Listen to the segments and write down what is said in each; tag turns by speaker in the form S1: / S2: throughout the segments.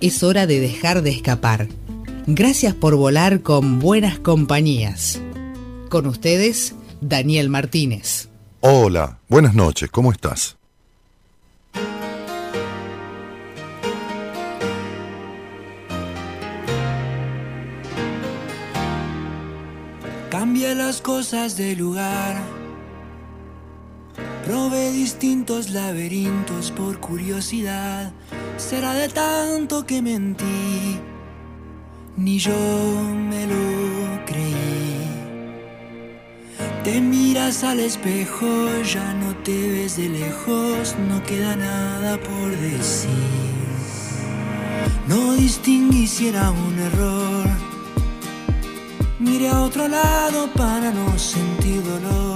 S1: es hora de dejar de escapar. Gracias por volar con buenas compañías. Con ustedes, Daniel Martínez.
S2: Hola, buenas noches, ¿cómo estás?
S3: Cambia las cosas de lugar. Probé distintos laberintos por curiosidad será de tanto que mentí, ni yo me lo creí. Te miras al espejo, ya no te ves de lejos, no queda nada por decir. No distinguí si era un error. Mire a otro lado para no sentir dolor.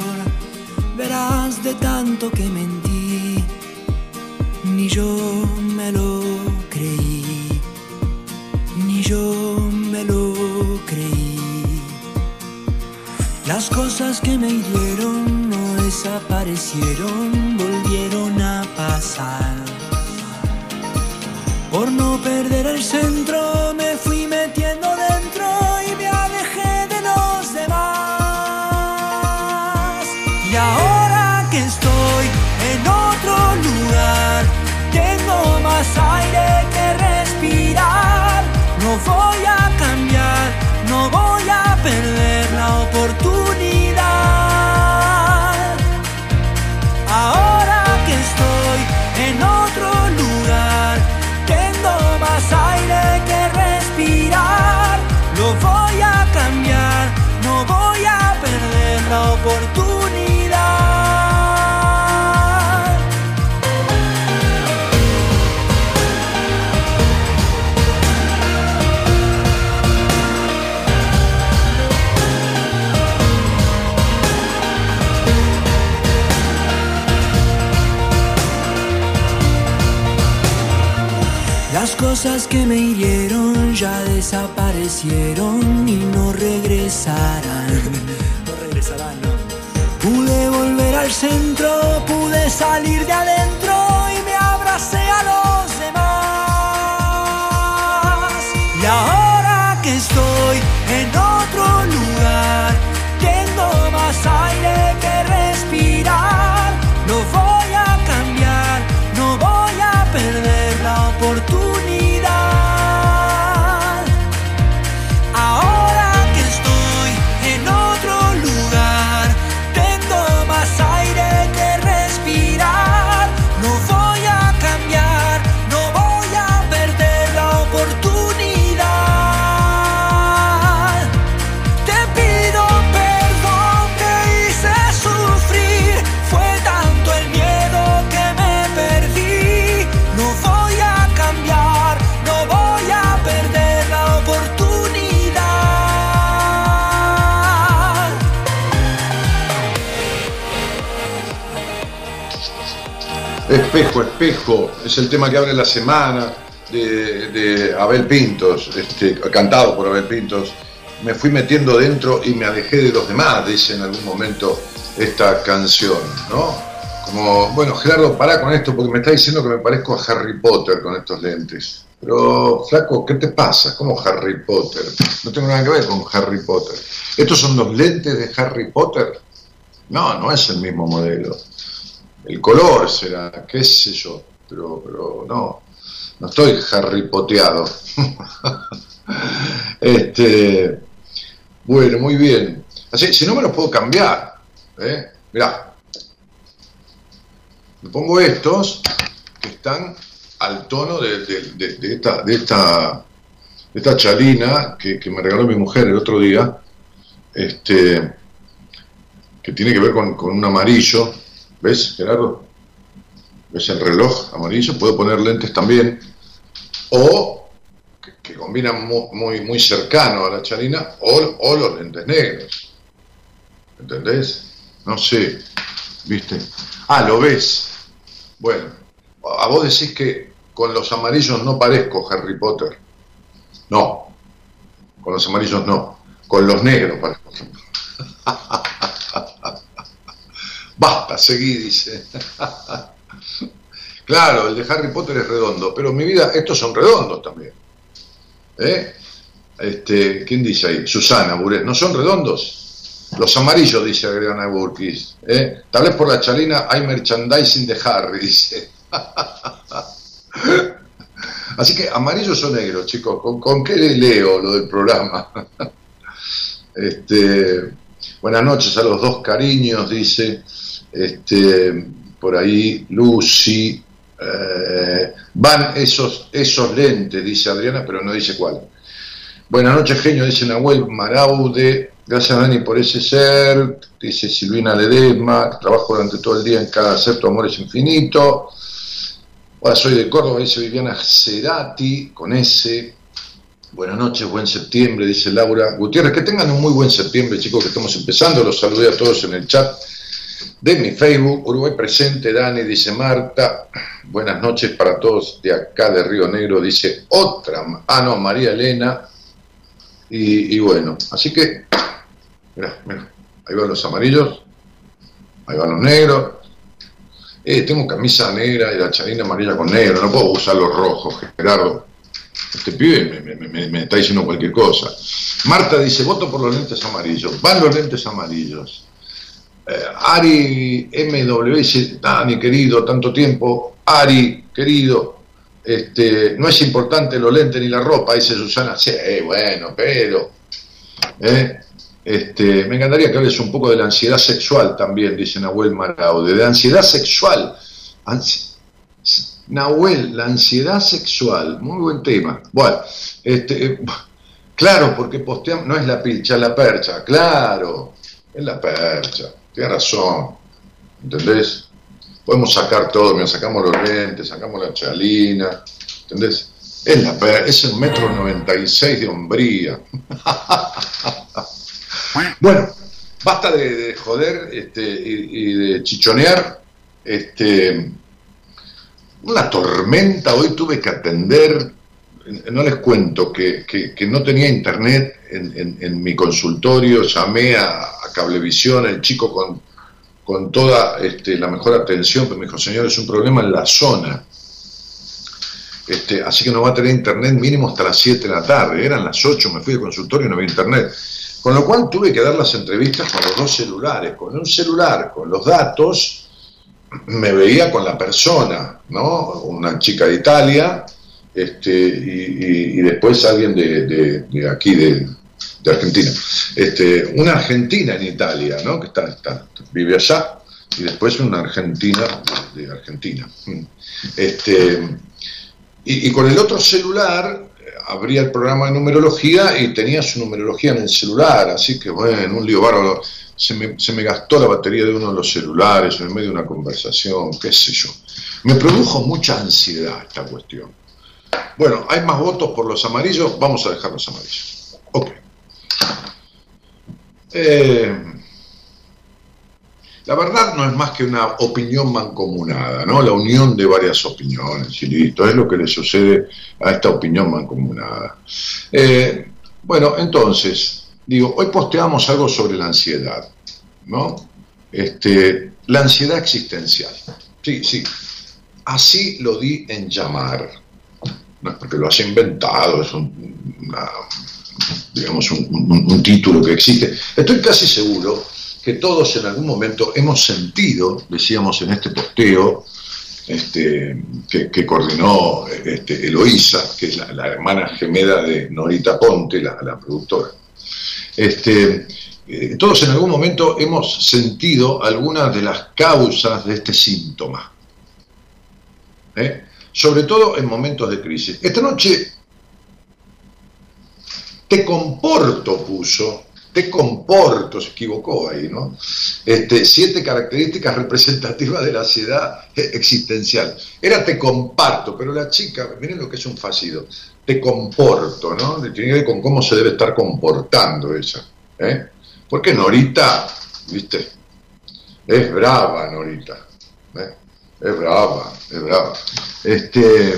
S3: Verás de tanto que mentí ni yo me lo creí, ni yo me lo creí. Las cosas que me hirieron no desaparecieron, volvieron a pasar. Por no perder el centro me fui metiendo dentro la oportunidad. Cosas que me hirieron ya desaparecieron y no regresarán. No regresarán, no. Pude volver al centro, pude salir de adentro
S2: Espejo, espejo, es el tema que abre la semana de, de Abel Pintos, este, cantado por Abel Pintos. Me fui metiendo dentro y me alejé de los demás, dice en algún momento esta canción, ¿no? Como, bueno, Gerardo, pará con esto porque me está diciendo que me parezco a Harry Potter con estos lentes. Pero, flaco, ¿qué te pasa? ¿Cómo Harry Potter? No tengo nada que ver con Harry Potter. ¿Estos son los lentes de Harry Potter? No, no es el mismo modelo. El color será, qué sé yo, pero, pero no, no estoy Harry Poteado. este, bueno, muy bien. Así, si no me los puedo cambiar, ¿eh? Mirá, me pongo estos que están al tono de- de esta, de, esta, de esta chalina que, que me regaló mi mujer el otro día, este, que tiene que ver con, con un amarillo. ¿Ves, Gerardo? ¿Ves el reloj amarillo? Puedo poner lentes también. O combinan muy, muy, cercano a la charina, o, los lentes negros. ¿Entendés? No sé, ¿viste? Ah, lo ves. Bueno, a vos decís que con los amarillos no parezco Harry Potter. No, con los amarillos no, con los negros parezco. Basta, seguí, dice. claro, el de Harry Potter es redondo, pero mi vida, estos son redondos también. ¿Eh? Este, ¿Quién dice ahí? Susana Buret, ¿no son redondos? Los amarillos, dice Adriana Burkis. ¿eh? Tal vez por la chalina hay merchandising de Harry, dice. Así que amarillos o negros, chicos. ¿Con, ¿Con, qué leo lo del programa? este, buenas noches a los dos cariños, dice. Este, por ahí Lucy. Eh, van esos, esos lentes, dice Adriana, pero no dice cuál. Buenas noches, genio, dice Nahuel Maraude. Gracias, Dani, por ese ser. Dice Silvina Ledesma. Trabajo durante todo el día en cada ser, tu amor es infinito. Hola, soy de Córdoba, dice Viviana Cerati, con ese. Buenas noches, buen septiembre, dice Laura Gutiérrez. Que tengan un muy buen septiembre, chicos, que estamos empezando. Los saludé a todos en el chat de mi Facebook. Uruguay presente, Dani, dice Marta. Buenas noches para todos de acá de Río Negro, dice otra. Ah, no, María Elena. Y, bueno, así que, mira, mira, ahí van los amarillos, ahí van los negros, eh, tengo camisa negra y la charina amarilla con negro, no puedo usar los rojos, Gerardo. Este pibe me, está diciendo cualquier cosa. Marta dice, voto por los lentes amarillos. Van los lentes amarillos. Eh, Ari MW dice, Dani querido, tanto tiempo. Ari, querido, este, no es importante los lentes ni la ropa, dice Susana. Sí, bueno, pero... ¿eh? Este, me encantaría que hables un poco de la ansiedad sexual también, dice Nahuel Maraude, de ansiedad sexual. Nahuel, la ansiedad sexual, muy buen tema. Bueno, este, eh, claro, porque posteamos, no es la pilcha, la percha, claro, es la percha, tiene razón, ¿entendés? Podemos sacar todo, mira, sacamos los lentes, sacamos la chalina, ¿entendés? Es la es el metro 96 de hombría. Bueno, basta de, joder este, y, de chichonear. Este, una tormenta, hoy tuve que atender, no les cuento, que, no tenía internet en, mi consultorio, llamé a, Cablevisión, el chico con, con toda este, la mejor atención, pero me dijo, señor, es un problema en la zona. Este, así que no va a tener internet mínimo hasta las 7 de la tarde. Eran las 8, me fui al consultorio y no había internet. Con lo cual tuve que dar las entrevistas con los dos celulares. Con un celular, con los datos, me veía con la persona, ¿no? Una chica de Italia este, y, después alguien de, aquí, de, Argentina. Este, una argentina en Italia, ¿no? Que está, vive allá, y después una argentina de Argentina. Este, y, y, con el otro celular abría el programa de numerología y tenía su numerología en el celular, así que bueno, un lío bárbaro. Se me, se me gastó la batería de uno de los celulares en medio de una conversación, qué sé yo. Me produjo mucha ansiedad esta cuestión. Bueno, hay más votos por los amarillos, vamos a dejar los amarillos. Ok. Eh, la verdad no es más que una opinión mancomunada, ¿no? La unión de varias opiniones y listo, es lo que le sucede a esta opinión mancomunada. Eh, bueno, entonces, digo, hoy posteamos algo sobre la ansiedad, ¿no? Este, la ansiedad existencial. Sí, sí. Así lo di en llamar. No es porque lo haya inventado, es un, digamos, un título que existe. Estoy casi seguro que todos en algún momento hemos sentido, decíamos en este posteo, este, que, coordinó este, Eloísa, que es la, hermana gemela de Norita Ponte, la, productora. Este, eh, todos en algún momento hemos sentido algunas de las causas de este síntoma, ¿eh? Sobre todo en momentos de crisis. Esta noche te comporto puso te comporto, se equivocó ahí, ¿no? Este, siete características representativas de la ansiedad existencial. Era te comparto, pero la chica, miren lo que es un fallido, te comporto, ¿no? Tiene que ver con cómo se debe estar comportando ella. ¿eh? Porque Norita, viste, es brava Norita. ¿eh? Es brava, es brava. Este,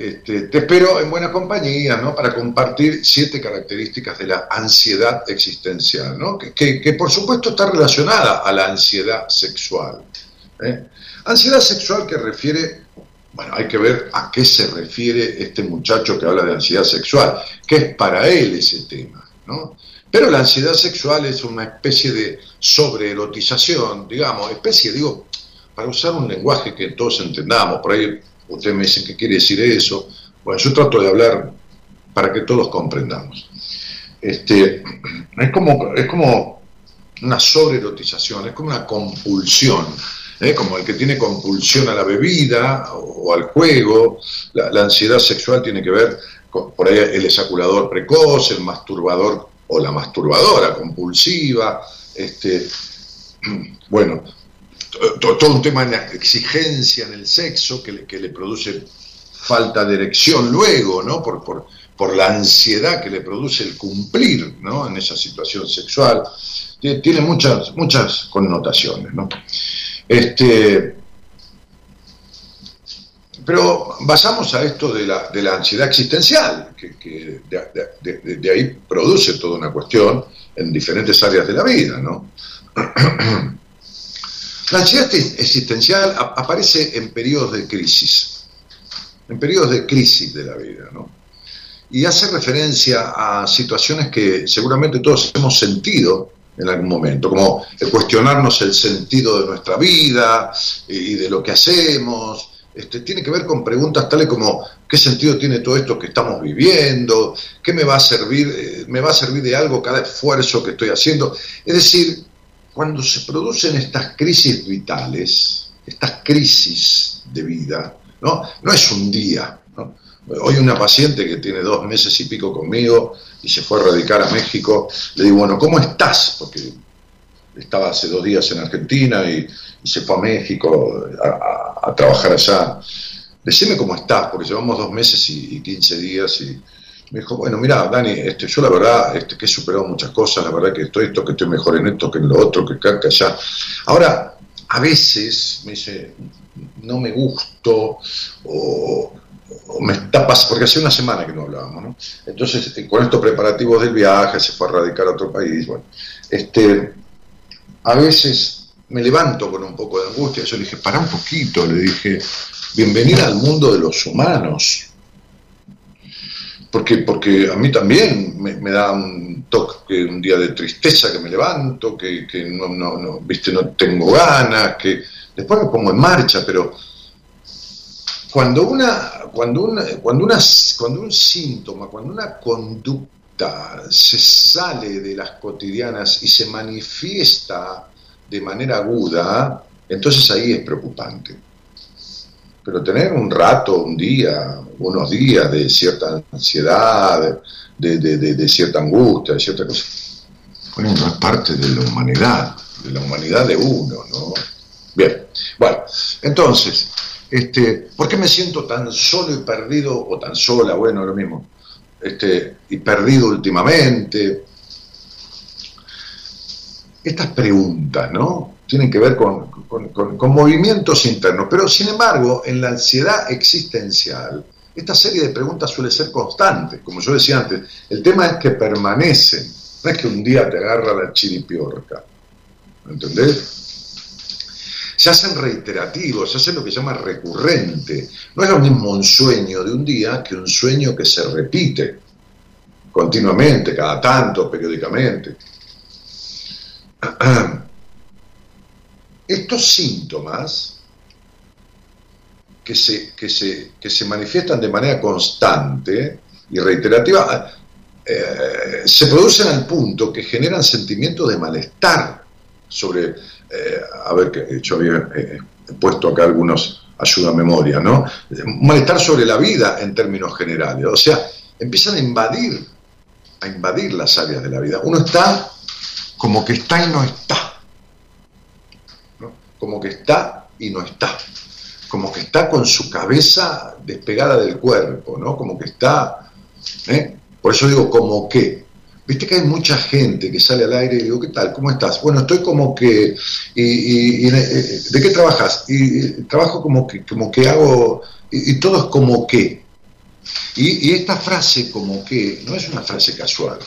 S2: este, te espero en buena compañía, ¿no? Para compartir siete características de la ansiedad existencial, ¿no? Que, por supuesto está relacionada a la ansiedad sexual. ¿eh? Ansiedad sexual que refiere, bueno, hay que ver a qué se refiere este muchacho que habla de ansiedad sexual, que es para él ese tema, ¿no? Pero la ansiedad sexual es una especie de sobreerotización, digamos, especie, digo, para usar un lenguaje que todos entendamos, por ahí ustedes me dicen qué quiere decir eso, bueno, yo trato de hablar para que todos comprendamos. Este, es, como, es como una sobreerotización, es como una compulsión, ¿eh? como el que tiene compulsión a la bebida o, al juego, la, ansiedad sexual tiene que ver con por ahí el ejaculador precoz, el masturbador o la masturbadora compulsiva, este, bueno, todo un tema de exigencia en el sexo que le, que le produce falta de erección luego, ¿no? Por, por, por, la ansiedad que le produce el cumplir, ¿no? En esa situación sexual. Tiene muchas, muchas connotaciones, ¿no? Este, pero basamos a esto de la, de la ansiedad existencial, que, de, de, ahí produce toda una cuestión en diferentes áreas de la vida, ¿no? La ansiedad existencial aparece en periodos de crisis, en periodos de crisis de la vida, ¿no? Y hace referencia a situaciones que seguramente todos hemos sentido en algún momento, como cuestionarnos el sentido de nuestra vida y de lo que hacemos, este, tiene que ver con preguntas tales como ¿qué sentido tiene todo esto que estamos viviendo? ¿Qué me va a servir? Eh, ¿Me va a servir de algo cada esfuerzo que estoy haciendo? Es decir, cuando se producen estas crisis vitales, estas crisis de vida, no, no es un día. Hoy una paciente que tiene dos meses y pico conmigo y se fue a radicar a México, le digo, bueno, ¿cómo estás? Porque estaba hace dos días en Argentina y, se fue a México a, trabajar allá. Decime cómo estás, porque llevamos dos meses y, quince 15 días y me dijo, bueno, mira, Dani, este, yo la verdad este, que he superado muchas cosas, la verdad que estoy esto, que estoy mejor en esto, que en lo otro, que acá, que allá. Ahora, a veces me dice, no me gusto o, me está pasando, porque hace una semana que no hablábamos, ¿no? Entonces, eh, con estos preparativos del viaje, se fue a radicar a otro país, bueno, este, a veces me levanto con un poco de angustia. Yo le dije, para un poquito, le dije, bienvenida al mundo de los humanos. Porque, porque a mí también me, da un toque, un día de tristeza que me levanto, que, no, no, no, viste, no tengo ganas, que después me pongo en marcha, pero cuando una, cuando una, cuando una, cuando un síntoma, cuando una conducta se sale de las cotidianas y se manifiesta de manera aguda, entonces ahí es preocupante. Pero tener un rato, un día, unos días de cierta ansiedad, de, cierta angustia, de cierta cosa, bueno, no es parte de la humanidad, de la humanidad de uno, ¿no? Bien, bueno, entonces, este, ¿por qué me siento tan solo y perdido, o tan sola, bueno, lo mismo, este, y perdido últimamente? estas preguntas, ¿no? Tienen que ver con, movimientos internos, pero sin embargo, en la ansiedad existencial, esta serie de preguntas suele ser constante, como yo decía antes, el tema es que permanecen, no es que un día te agarra la chiripiorca, ¿entendés? se hacen reiterativos, se hacen lo que se llama recurrente. No es lo mismo un sueño de un día que un sueño que se repite continuamente, cada tanto, periódicamente. Estos síntomas que se, que, se, que se manifiestan de manera constante y reiterativa eh, se producen al punto que generan sentimientos de malestar sobre, eh, a ver, que yo había eh, puesto acá algunos ayuda a memoria, ¿no? Malestar sobre la vida en términos generales, o sea, empiezan a invadir a invadir las áreas de la vida. Uno está como que está y no está. Como que está y no está. Como que está con su cabeza despegada del cuerpo, ¿no? Como que está. ¿eh? Por eso digo, como que. Viste que hay mucha gente que sale al aire y digo, ¿qué tal? ¿Cómo estás? Bueno, estoy como que. Y, ¿De qué trabajas? Y, trabajo como que, como que hago. Y, todo es como que. Y, esta frase como que no es una frase casual,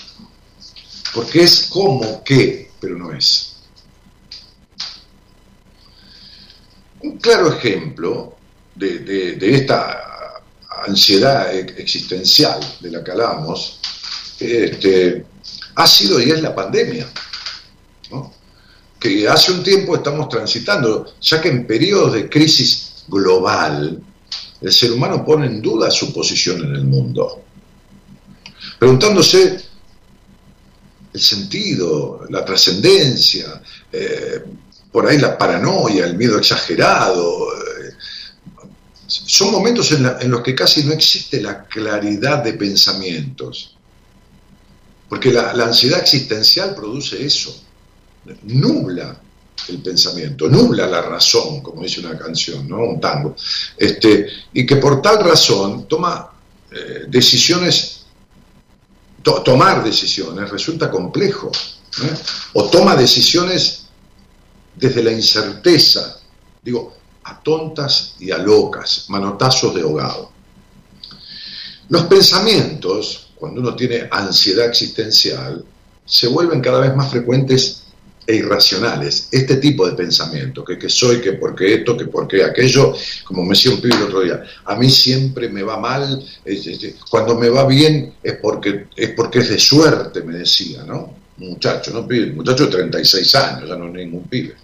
S2: porque es como que, pero no es. Un claro ejemplo de, esta ansiedad existencial de la que hablamos este, ha sido y es la pandemia, que hace un tiempo estamos transitando, ya que en periodos de crisis global, el ser humano pone en duda su posición en el mundo, preguntándose el sentido, la trascendencia, eh, por ahí la paranoia, el miedo exagerado. Eh, son momentos en, los que casi no existe la claridad de pensamientos, porque la, ansiedad existencial produce eso, nubla el pensamiento, nubla la razón, como dice una canción, ¿no? un tango, este, y que por tal razón toma eh, decisiones tomar decisiones resulta complejo. ¿eh? O toma decisiones desde la incerteza, digo, a tontas y a locas, manotazos de ahogado. Los pensamientos, cuando uno tiene ansiedad existencial, se vuelven cada vez más frecuentes e irracionales. Este tipo de pensamiento, que, soy, que porque esto, que porque aquello, como me decía un pibe el otro día, a mí siempre me va mal, cuando me va bien es porque, es porque es de suerte, me decía, ¿no? Un muchacho, ¿no? Pibe, muchacho de 36 años, ya no es ningún pibe.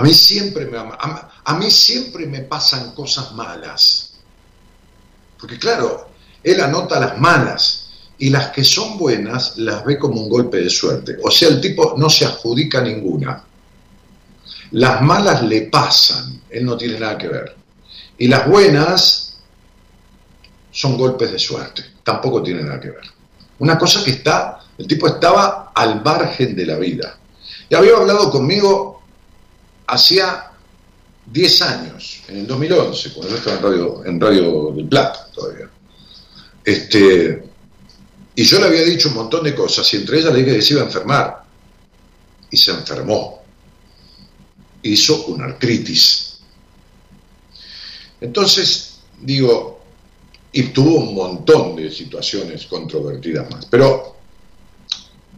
S2: A mí siempre me a, mí siempre me pasan cosas malas. Porque claro, él anota las malas, y las que son buenas las ve como un golpe de suerte. O sea, el tipo no se adjudica ninguna. Las malas le pasan, él no tiene nada que ver. Y las buenas son golpes de suerte, tampoco tiene nada que ver. Una cosa que está, el tipo estaba al margen de la vida. Y había hablado conmigo hacía 10 años, en el 2011, cuando yo estaba en Radio, en Radio del Plata todavía. Este, y yo le había dicho un montón de cosas y entre ellas le dije que se iba a enfermar. Y se enfermó. Hizo una artritis. Entonces, digo, y tuvo un montón de situaciones controvertidas más. Pero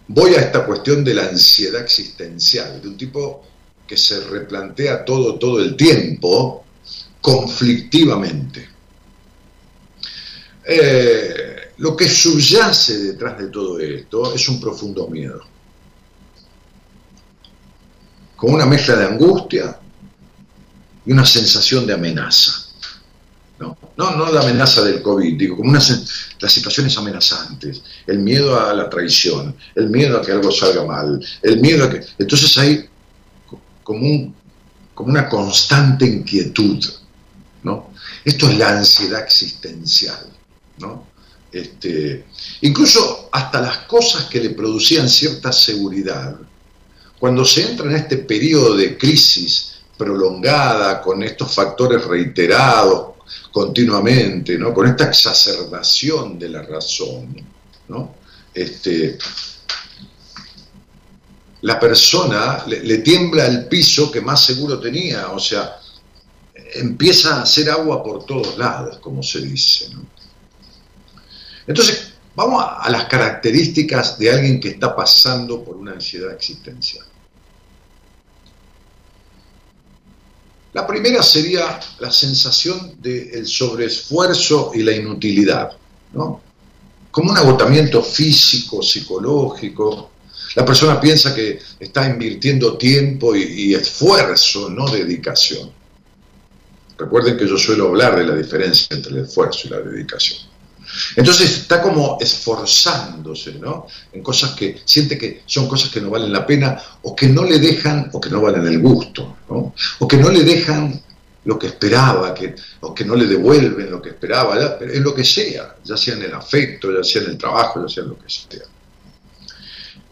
S2: voy a esta cuestión de la ansiedad existencial, de un tipo que se replantea todo, todo el tiempo, conflictivamente. Eh, lo que subyace detrás de todo esto es un profundo miedo, con una mezcla de angustia y una sensación de amenaza. No, no, la amenaza del COVID, digo, como las situaciones amenazantes, el miedo a la traición, el miedo a que algo salga mal, el miedo a que... Entonces hay como, un, como una constante inquietud, ¿no? Esto es la ansiedad existencial, ¿no? Este, incluso hasta las cosas que le producían cierta seguridad, cuando se entra en este periodo de crisis prolongada, con estos factores reiterados continuamente, ¿no? con esta exacerbación de la razón, ¿no? este, la persona le, tiembla el piso que más seguro tenía, o sea, empieza a hacer agua por todos lados, como se dice. Entonces, vamos a, las características de alguien que está pasando por una ansiedad existencial. La primera sería la sensación del sobreesfuerzo y la inutilidad, ¿no? Como un agotamiento físico, psicológico. La persona piensa que está invirtiendo tiempo y, esfuerzo, no dedicación. Recuerden que yo suelo hablar de la diferencia entre el esfuerzo y la dedicación. Entonces está como esforzándose, ¿no? En cosas que siente que son cosas que no valen la pena o que no le dejan, o que no valen el gusto, ¿no? O que no le dejan lo que esperaba, que, o que no le devuelven lo que esperaba, en lo que sea, ya sea en el afecto, ya sea en el trabajo, ya sea en lo que sea.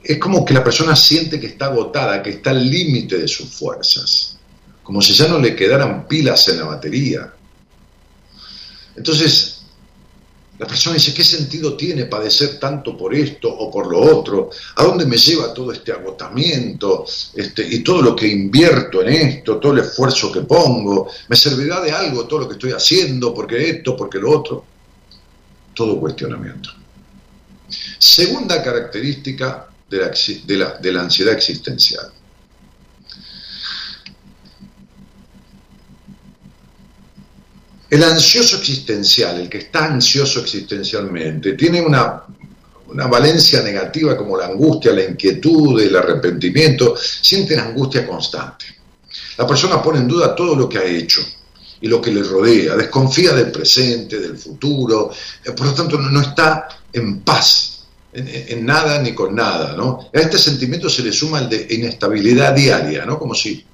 S2: Es como que la persona siente que está agotada, que está al límite de sus fuerzas, como si ya no le quedaran pilas en la batería. Entonces, la persona dice, ¿qué sentido tiene padecer tanto por esto o por lo otro? ¿A dónde me lleva todo este agotamiento este, y todo lo que invierto en esto, todo el esfuerzo que pongo? ¿Me servirá de algo todo lo que estoy haciendo? porque esto? porque lo otro? Todo cuestionamiento. Segunda característica de la ansiedad existencial. El ansioso existencial, el que está ansioso existencialmente, tiene una, valencia negativa como la angustia, la inquietud, el arrepentimiento, siente la angustia constante. La persona pone en duda todo lo que ha hecho y lo que le rodea, desconfía del presente, del futuro, eh, por lo tanto no, está en paz en, nada ni con nada, ¿no? A este sentimiento se le suma el de inestabilidad diaria, ¿no? Como si,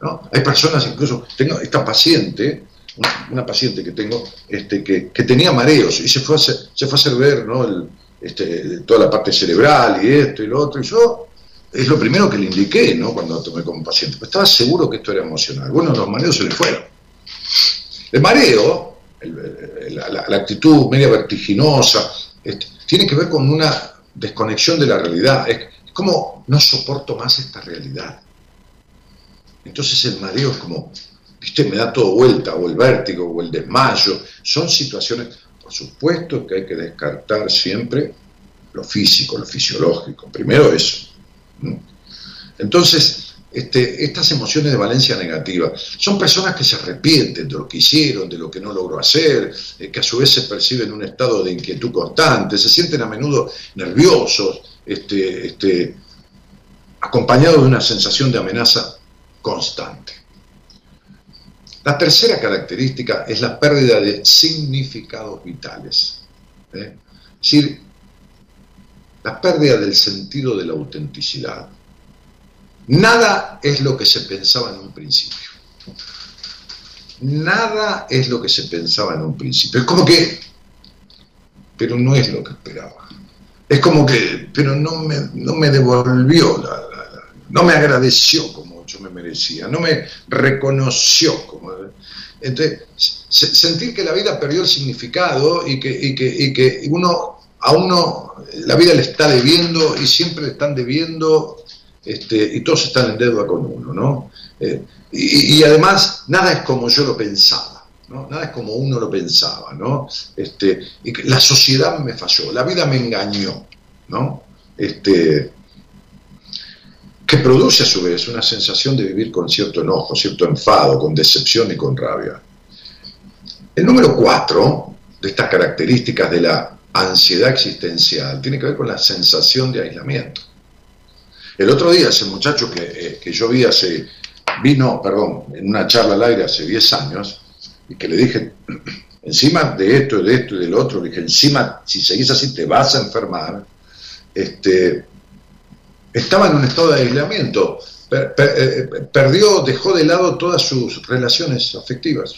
S2: ¿no? Hay personas, incluso, tengo esta paciente, una, paciente que tengo este, que, tenía mareos y se fue a hacer, se fue a hacer ver ¿no? este, toda la parte cerebral y esto y lo otro. Y yo es lo primero que le indiqué ¿no? cuando tomé como paciente. Pues estaba seguro que esto era emocional. Bueno, los mareos se le fueron. El mareo, la, actitud media vertiginosa, este, tiene que ver con una desconexión de la realidad. Es como no soporto más esta realidad. Entonces el mareo es como me da todo vuelta, o el vértigo, o el desmayo. Son situaciones, por supuesto que hay que descartar siempre lo físico, lo fisiológico. Primero eso. Entonces, este, estas emociones de valencia negativa son personas que se arrepienten de lo que hicieron, de lo que no logró hacer, eh, que a su vez se perciben un estado de inquietud constante, se sienten a menudo nerviosos, este, este, acompañados de una sensación de amenaza constante. La tercera característica es la pérdida de significados vitales. ¿eh? Es decir, la pérdida del sentido de la autenticidad. Nada es lo que se pensaba en un principio. Nada es lo que se pensaba en un principio. Es como que, pero no es lo que esperaba. Es como que, pero no me, no me devolvió, no me agradeció como yo me merecía, no me reconoció como... Entonces, sentir que la vida perdió el significado y que, y que, uno, a uno la vida le está debiendo y siempre le están debiendo este, y todos están en deuda con uno, ¿no? Eh, y, además, nada es como yo lo pensaba, ¿no? Nada es como uno lo pensaba, ¿no? Este, la sociedad me falló, la vida me engañó, ¿no? Este, que produce a su vez una sensación de vivir con cierto enojo, cierto enfado, con decepción y con rabia. El número cuatro de estas características de la ansiedad existencial tiene que ver con la sensación de aislamiento. El otro día, ese muchacho que, eh, yo vi hace, vino, perdón, en una charla al aire hace 10 años, y que le dije, encima de esto, de esto y del otro, le dije, encima, si seguís así te vas a enfermar, este, estaba en un estado de aislamiento, eh, perdió, dejó de lado todas sus relaciones afectivas,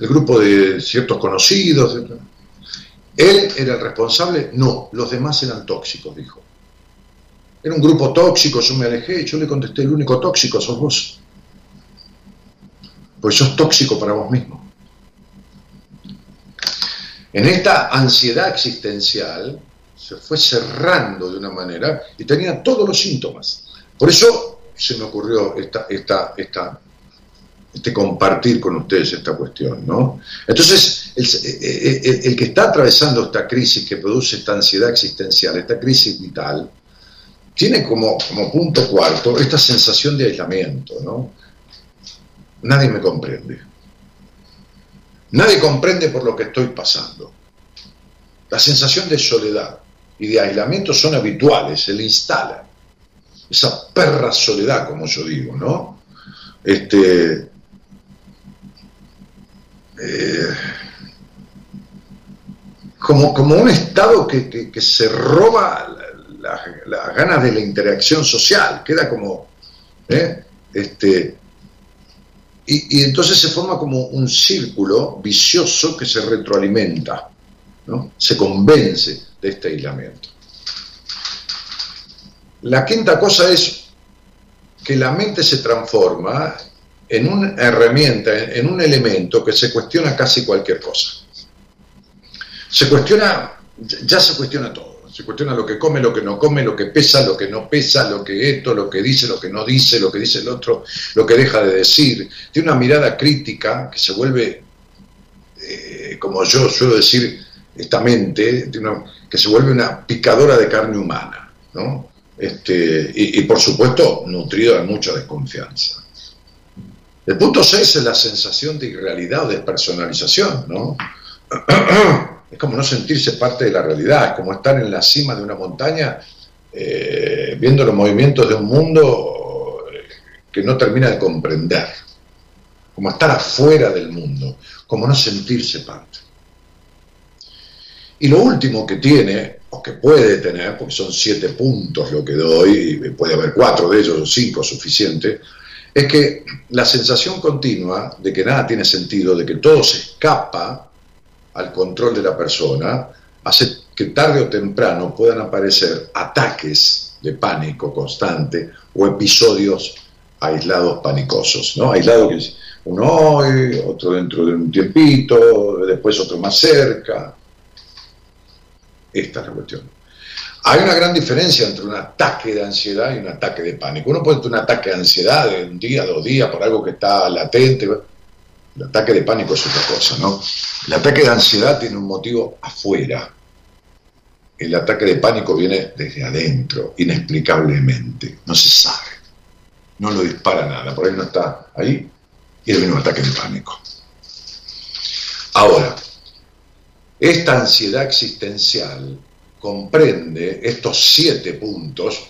S2: el grupo de ciertos conocidos. ¿Él era el responsable? No, los demás eran tóxicos, dijo. Era un grupo tóxico, yo me alejé yo le contesté, el único tóxico sos vos. Pues sos tóxico para vos mismo. En esta ansiedad existencial, se fue cerrando de una manera y tenía todos los síntomas. Por eso se me ocurrió esta, esta, esta, este compartir con ustedes esta cuestión, ¿no? Entonces, el, que está atravesando esta crisis que produce esta ansiedad existencial, esta crisis vital, tiene como, como punto cuarto esta sensación de aislamiento, ¿no? Nadie me comprende. Nadie comprende por lo que estoy pasando. La sensación de soledad, y de aislamiento son habituales, se le instala. Esa perra soledad, como yo digo, ¿no? Este, eh, como, como un estado que, se roba las ganas de la interacción social, queda como, ¿eh? este, y, entonces se forma como un círculo vicioso que se retroalimenta, ¿no? se convence de este aislamiento. La quinta cosa es que la mente se transforma en una herramienta, en un elemento que se cuestiona casi cualquier cosa. Se cuestiona, ya se cuestiona todo. Se cuestiona lo que come, lo que no come, lo que pesa, lo que no pesa, lo que esto, lo que dice, lo que no dice, lo que dice el otro, lo que deja de decir. Tiene una mirada crítica que se vuelve, eh, como yo suelo decir, esta mente, que se vuelve una picadora de carne humana, ¿no? Este, y, por supuesto nutrido de mucha desconfianza. El punto 6 es la sensación de irrealidad o despersonalización, ¿no? Es como no sentirse parte de la realidad, es como estar en la cima de una montaña eh, viendo los movimientos de un mundo eh, que no termina de comprender, como estar afuera del mundo, como no sentirse parte. Y lo último que tiene, o que puede tener, porque son siete puntos lo que doy, y puede haber cuatro de ellos o cinco suficientes, es que la sensación continua de que nada tiene sentido, de que todo se escapa al control de la persona, hace que tarde o temprano puedan aparecer ataques de pánico constante o episodios aislados panicosos, ¿no? Aislado que uno hoy, otro dentro de un tiempito, después otro más cerca. Esta es la cuestión. Hay una gran diferencia entre un ataque de ansiedad y un ataque de pánico. Uno puede tener un ataque de ansiedad de un día, dos días, por algo que está latente, el ataque de pánico es otra cosa, ¿no? El ataque de ansiedad tiene un motivo afuera. El ataque de pánico viene desde adentro, inexplicablemente. No se sabe. No lo dispara nada. Por ahí no está ahí y viene un ataque de pánico. Ahora, esta ansiedad existencial comprende estos siete puntos,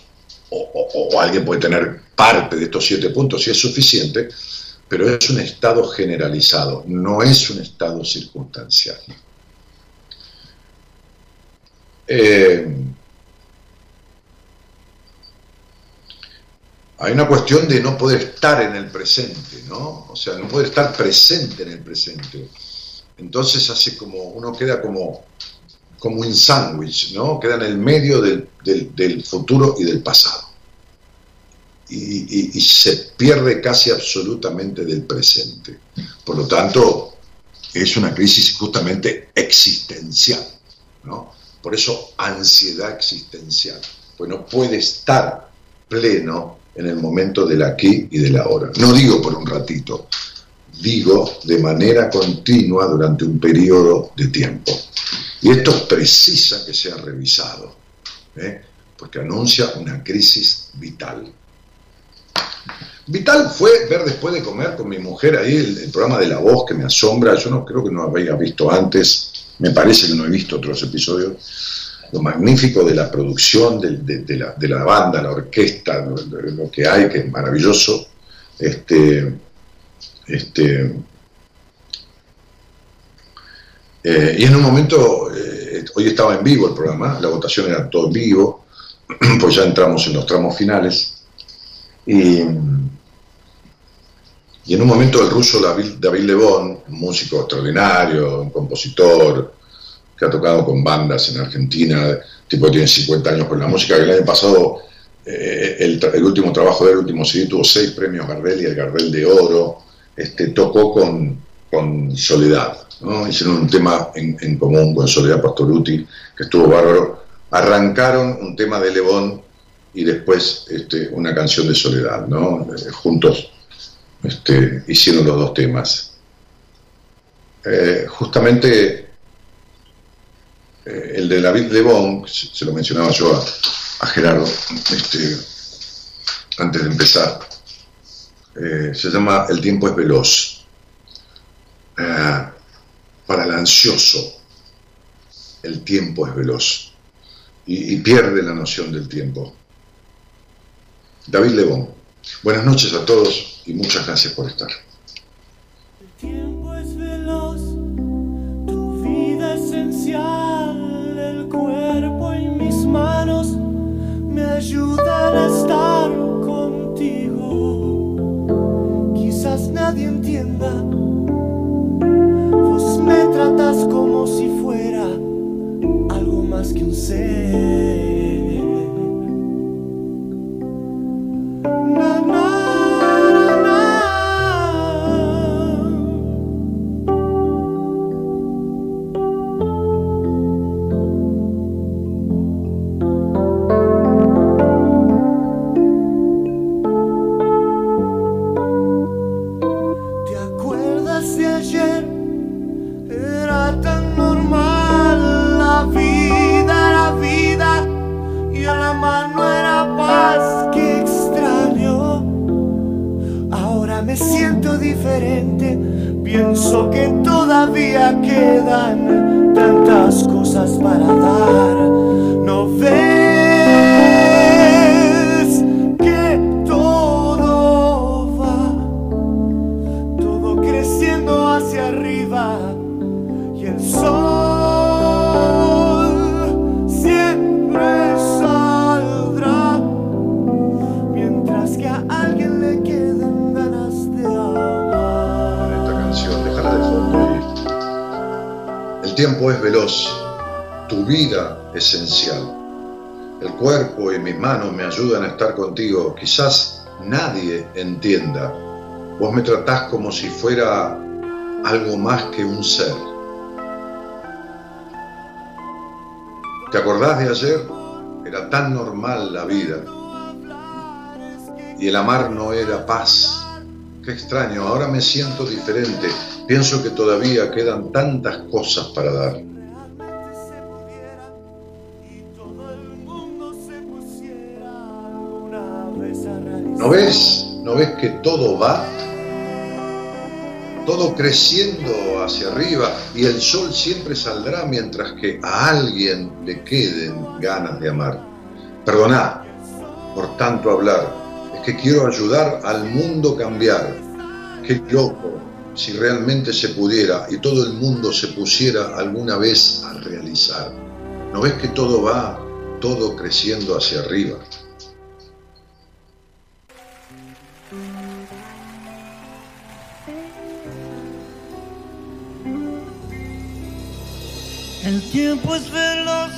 S2: o, o, alguien puede tener parte de estos siete puntos si es suficiente, pero es un estado generalizado, no es un estado circunstancial. Eh, hay una cuestión de no poder estar en el presente, ¿no? O sea, no poder estar presente en el presente. Entonces hace como, uno queda como, como un sándwich, ¿no? Queda en el medio del futuro y del pasado y, se pierde casi absolutamente del presente. Por lo tanto, es una crisis justamente existencial, ¿no? Por eso ansiedad existencial, pues no puede estar pleno en el momento del aquí y del ahora. No digo por un ratito, digo de manera continua durante un periodo de tiempo. Y esto precisa que sea revisado, ¿eh? porque anuncia una crisis vital. Vital fue ver después de comer con mi mujer ahí el, programa de La Voz que me asombra. Yo no creo que no había visto antes, me parece que no he visto otros episodios. Lo magnífico de la producción, de, la, banda, la orquesta, lo, que hay, que es maravilloso. Este, este, eh, y en un momento, eh, hoy estaba en vivo el programa, la votación era todo en vivo, pues ya entramos en los tramos finales. Y, y en un momento el ruso David, Lebón, un músico extraordinario, un compositor, que ha tocado con bandas en Argentina, tipo tiene 50 años con la música, que el año pasado, eh, el, último trabajo del último CD tuvo seis premios Gardel y el Gardel de Oro, este, tocó con, con Soledad, ¿no? hicieron un tema en, común con Soledad Pastoruti, que estuvo bárbaro, arrancaron un tema de Lebón y después este, una canción de Soledad, ¿no? Eh, juntos este, hicieron los dos temas. Eh, justamente eh, el de David Lebón, se lo mencionaba yo a, Gerardo este, antes de empezar, se llama El tiempo es veloz. para el ansioso, el tiempo es veloz y pierde la noción del tiempo. David Lebón. Buenas noches a todos y muchas gracias por estar.
S3: El tiempo es veloz, tu vida esencial, el cuerpo en mis manos me ayudan a estar contigo. Quizás nadie entienda, vos me tratas como si fuera algo
S4: más que un ser. na na. Pienso que todavía quedan tantas cosas para dar.
S2: Quizás nadie entienda. Vos me tratás como si fuera algo más que un ser. ¿Te acordás de ayer? Era tan normal la vida. Y el amar no era paz. Qué extraño, ahora me siento diferente. Pienso que todavía quedan tantas cosas para dar. ¿No ves? ¿No ves que todo va? Todo creciendo hacia arriba y el sol siempre saldrá mientras que a alguien le queden ganas de amar. Perdoná por tanto hablar, que quiero ayudar al mundo a cambiar. Qué loco si realmente se pudiera y todo el mundo se pusiera alguna vez a realizar. ¿No ves que todo va, todo creciendo hacia arriba?
S4: El tiempo es veloz,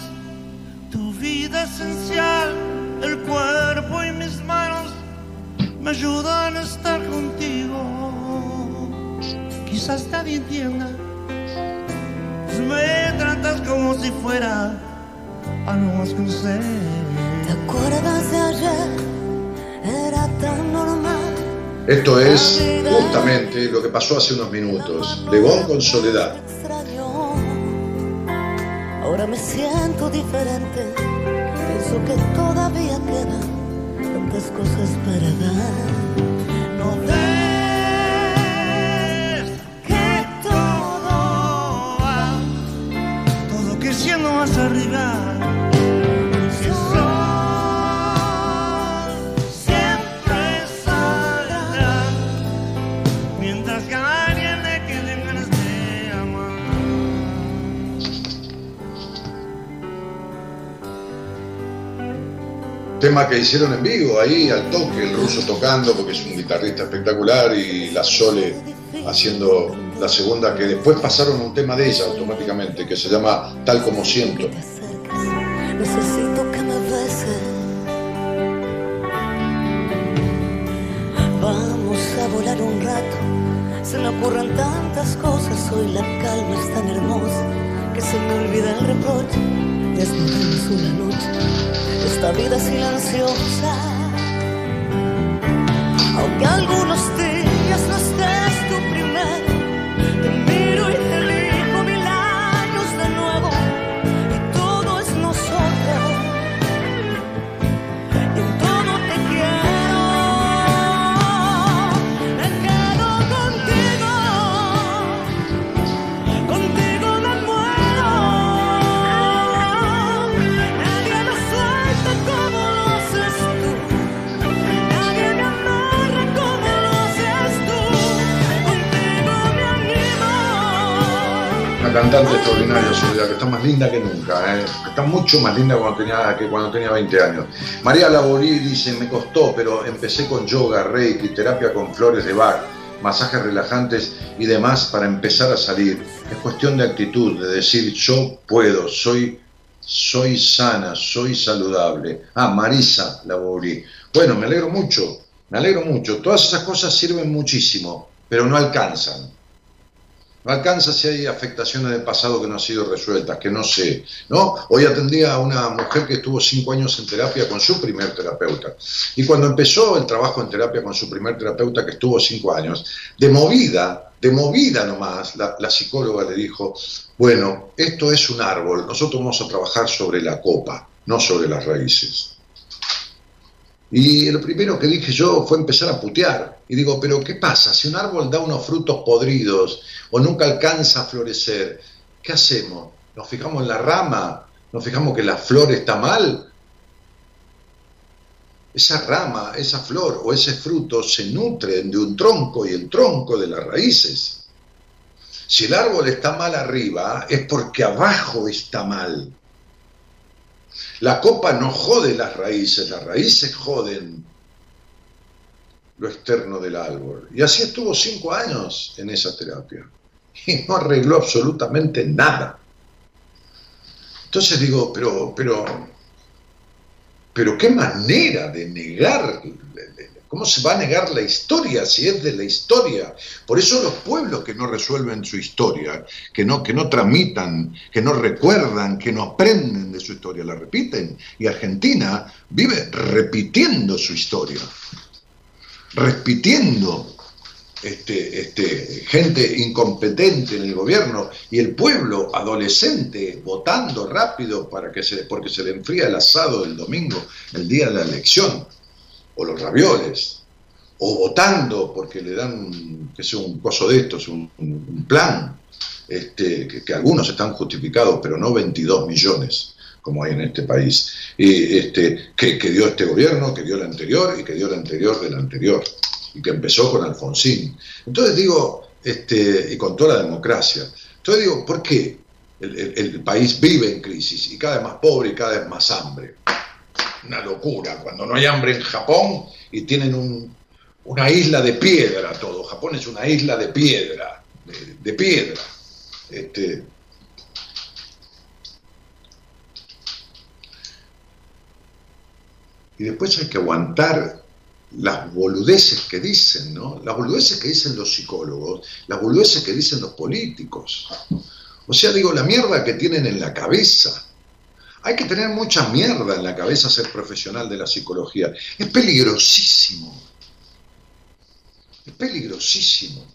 S4: tu vida esencial, el cuerpo y mis manos me ayudan a estar contigo. Quizás nadie entienda, pues me tratas como si fuera algo más que un ser.
S5: ¿Te acuerdas de ayer? Era tan normal.
S2: Esto es justamente lo que pasó hace unos minutos. Legón con soledad.
S5: Ahora me siento diferente, pienso que todavía quedan tantas cosas para dar.
S4: No ves que todo va, todo creciendo más arriba.
S2: Tema que hicieron en vivo, ahí al toque, el ruso tocando, porque es un guitarrista espectacular, y la Sole haciendo la segunda, que después pasaron un tema de ella automáticamente, que se llama Tal como siento.
S5: Necesito que me. Vamos a volar un rato. Se me ocurren tantas cosas. Hoy la calma es tan hermosa que se me olvida el reproche. Desnudamos una noche esta vida silenciosa. Aunque algunos días
S2: cantante extraordinaria, Soledad, que está más linda que nunca, ¿eh? está mucho más linda cuando tenía, que cuando tenía 20 años. María Laborí dice, me costó, pero empecé con yoga, reiki, terapia con flores de Bach, masajes relajantes y demás para empezar a salir. Es cuestión de actitud, de decir, yo puedo, soy soy sana, soy saludable. Ah, Marisa Labori. Bueno, me alegro mucho, me alegro mucho. Todas esas cosas sirven muchísimo, pero no alcanzan. Alcanza si hay afectaciones del pasado que no han sido resueltas, que no sé. ¿no? Hoy atendía a una mujer que estuvo cinco años en terapia con su primer terapeuta. Y cuando empezó el trabajo en terapia con su primer terapeuta, que estuvo cinco años, de movida, de movida nomás, la, la psicóloga le dijo, bueno, esto es un árbol, nosotros vamos a trabajar sobre la copa, no sobre las raíces. Y lo primero que dije yo fue empezar a putear. Y digo, pero ¿qué pasa? Si un árbol da unos frutos podridos o nunca alcanza a florecer, ¿qué hacemos? ¿Nos fijamos en la rama? ¿Nos fijamos que la flor está mal? Esa rama, esa flor o ese fruto se nutren de un tronco y el tronco de las raíces. Si el árbol está mal arriba, es porque abajo está mal. La copa no jode las raíces, las raíces joden lo externo del árbol. Y así estuvo cinco años en esa terapia. Y no arregló absolutamente nada. Entonces digo, pero, pero, pero qué manera de negar ¿Cómo se va a negar la historia si es de la historia? Por eso los pueblos que no resuelven su historia, que no, que no tramitan, que no recuerdan, que no aprenden de su historia, la repiten. Y Argentina vive repitiendo su historia, repitiendo este, este, gente incompetente en el gobierno y el pueblo adolescente votando rápido para que se, porque se le enfría el asado del domingo, el día de la elección o los ravioles, o votando porque le dan, que sea un coso de estos, un, un plan, este, que, algunos están justificados, pero no 22 millones como hay en este país, este, que, dio este gobierno, que dio el anterior y que dio el anterior del anterior, y que empezó con Alfonsín. Entonces digo, este, y con toda la democracia, entonces digo, ¿por qué el, país vive en crisis y cada vez más pobre y cada vez más hambre? una locura. Cuando no hay hambre en Japón y tienen una isla de piedra todo. Japón es una isla de piedra, de, piedra. Este, y después hay que aguantar las boludeces que dicen, ¿no? Las boludeces que dicen los psicólogos, las boludeces que dicen los políticos. O sea, digo, la mierda que tienen en la cabeza. Hay que tener mucha mierda en la cabeza ser profesional de la psicología. Es peligrosísimo. Es peligrosísimo.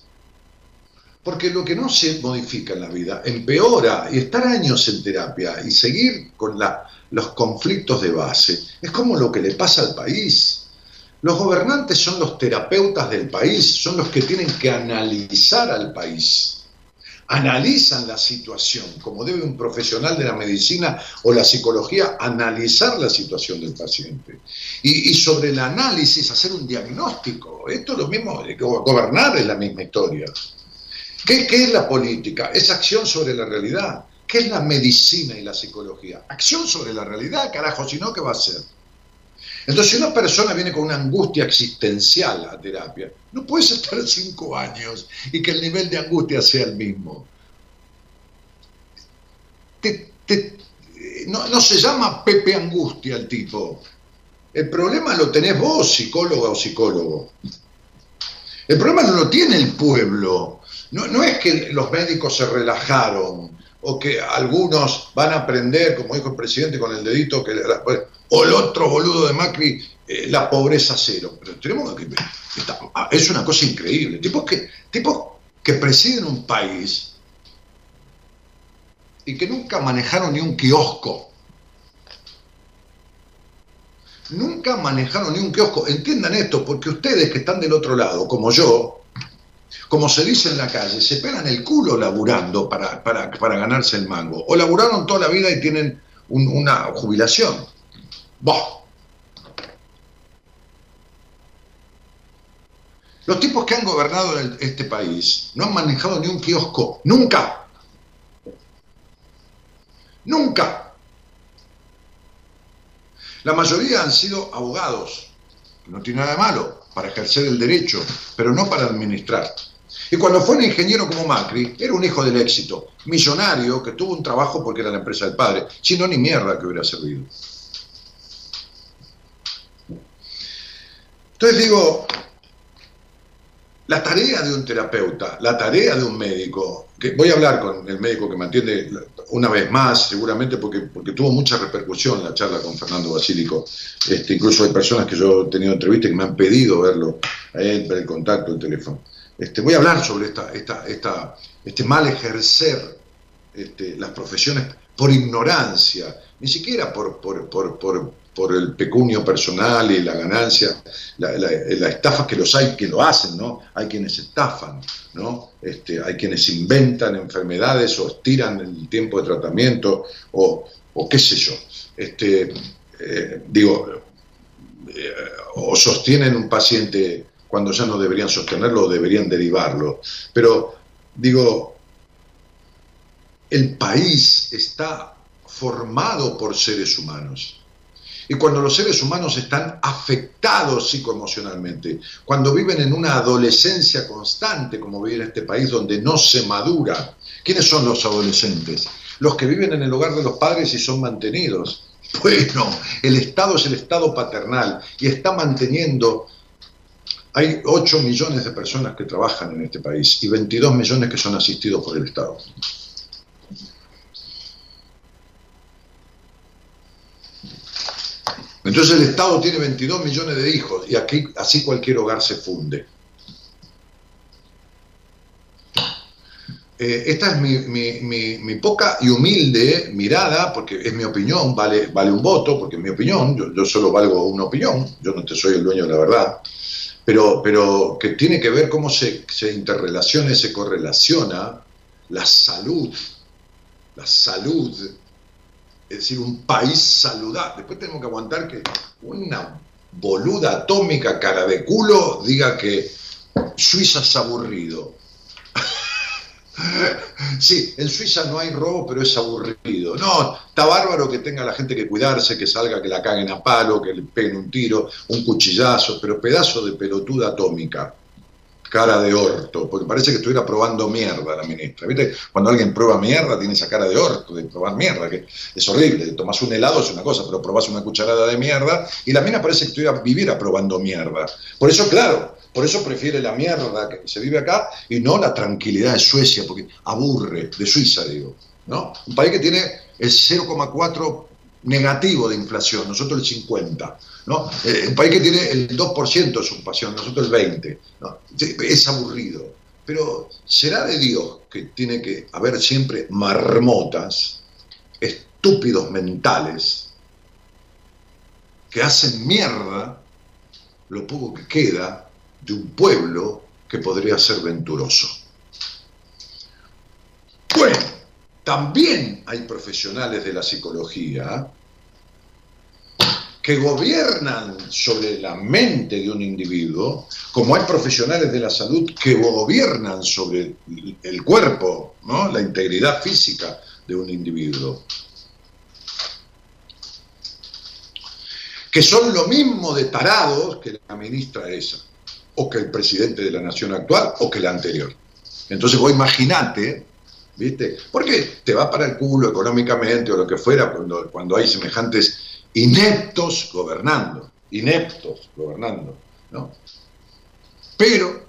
S2: Porque lo que no se modifica en la vida empeora y estar años en terapia y seguir con la, los conflictos de base es como lo que le pasa al país. Los gobernantes son los terapeutas del país, son los que tienen que analizar al país analizan la situación, como debe un profesional de la medicina o la psicología analizar la situación del paciente. Y, sobre el análisis hacer un diagnóstico. Esto es lo mismo, gobernar es la misma historia. ¿Qué, ¿Qué es la política? Es acción sobre la realidad. ¿Qué es la medicina y la psicología? Acción sobre la realidad, carajo, si no, ¿qué va a hacer? Entonces, si una persona viene con una angustia existencial a terapia, no puedes estar cinco años y que el nivel de angustia sea el mismo. no, se llama Pepe Angustia el tipo. El problema lo tenés vos, psicóloga o psicólogo. El problema no lo tiene el pueblo. No, no es que los médicos se relajaron o que algunos van a aprender, como dijo el presidente con el dedito, que o el otro boludo de Macri, eh, la pobreza cero. Pero tenemos que. Ah, es una cosa increíble. Tipos que, tipos que presiden un país y que nunca manejaron ni un kiosco. Nunca manejaron ni un kiosco. Entiendan esto, porque ustedes que están del otro lado, como yo, como se dice en la calle, se pegan el culo laburando para, para, para ganarse el mango. O laburaron toda la vida y tienen una jubilación. Los tipos que han gobernado este país no han manejado ni un kiosco, nunca. Nunca. La mayoría han sido abogados, no tiene nada de malo, para ejercer el derecho, pero no para administrar. Y cuando fue un ingeniero como Macri, era un hijo del éxito, millonario, que tuvo un trabajo porque era la empresa del padre, si no, ni mierda que hubiera servido. Entonces digo, la tarea de un terapeuta, la tarea de un médico, que voy a hablar con el médico que me atiende una vez más, seguramente porque, porque tuvo mucha repercusión la charla con Fernando Basílico. Este, incluso hay personas que yo he tenido entrevistas que me han pedido verlo, él, ver el contacto, el teléfono. Este, voy a hablar sobre esta, esta, esta, este mal ejercer este, las profesiones por ignorancia, ni siquiera por, por, por, el pecunio personal y la ganancia, la, estafa que los hay que lo hacen, ¿no? Hay quienes estafan, ¿no? Este, hay quienes inventan enfermedades o estiran el tiempo de tratamiento o, o qué sé yo. Este, eh, digo, eh, o sostienen un paciente cuando ya no deberían sostenerlo o deberían derivarlo. Pero digo, el país está formado por seres humanos. Y cuando los seres humanos están afectados psicoemocionalmente, cuando viven en una adolescencia constante, como vive en este país donde no se madura, ¿quiénes son los adolescentes? Los que viven en el hogar de los padres y son mantenidos. Bueno, el Estado es el Estado paternal y está manteniendo hay 8 millones de personas que trabajan en este país y 22 millones que son asistidos por el Estado. Entonces el Estado tiene 22 millones de hijos y aquí así cualquier hogar se funde. Eh, esta es mi, poca y humilde mirada, porque es mi opinión, vale, vale un voto, porque es mi opinión, yo, solo valgo una opinión, yo no te soy el dueño de la verdad pero, pero que tiene que ver cómo se, se interrelaciona se correlaciona la salud, la salud, es decir, un país saludable. Después tenemos que aguantar que una boluda atómica cara de culo diga que Suiza es aburrido. Sí, en Suiza no hay robo, pero es aburrido. No, está bárbaro que tenga la gente que cuidarse, que salga, que la caguen a palo, que le peguen un tiro, un cuchillazo, pero pedazo de pelotuda atómica. Cara de orto, porque parece que estuviera probando mierda la ministra. ¿Viste? Cuando alguien prueba mierda, tiene esa cara de orto, de probar mierda, que es horrible. Tomás un helado es una cosa, pero probás una cucharada de mierda y la mina parece que estuviera, viviera probando mierda. Por eso, claro, por eso prefiere la mierda que se vive acá y no la tranquilidad de Suecia, porque aburre, de Suiza digo. ¿no? Un país que tiene el 0,4 negativo de inflación, nosotros el 50%. ¿No? Eh, país que tiene el 2% de su inflación, nosotros el 20%. ¿no? Es aburrido. Pero será de Dios que tiene que haber siempre marmotas, estúpidos mentales, que hacen mierda lo poco que queda de un pueblo que podría ser venturoso. Bueno, también hay profesionales de la psicología que gobiernan sobre la mente de un individuo, como hay profesionales de la salud que gobiernan sobre el cuerpo, ¿no? la integridad física de un individuo. Que son lo mismo de tarados que la ministra esa o que el presidente de la nación actual o que el anterior. Entonces vos imaginate, ¿viste? Porque te va para el culo económicamente o lo que fuera cuando, cuando hay semejantes ineptos gobernando, ineptos gobernando, ¿no? Pero,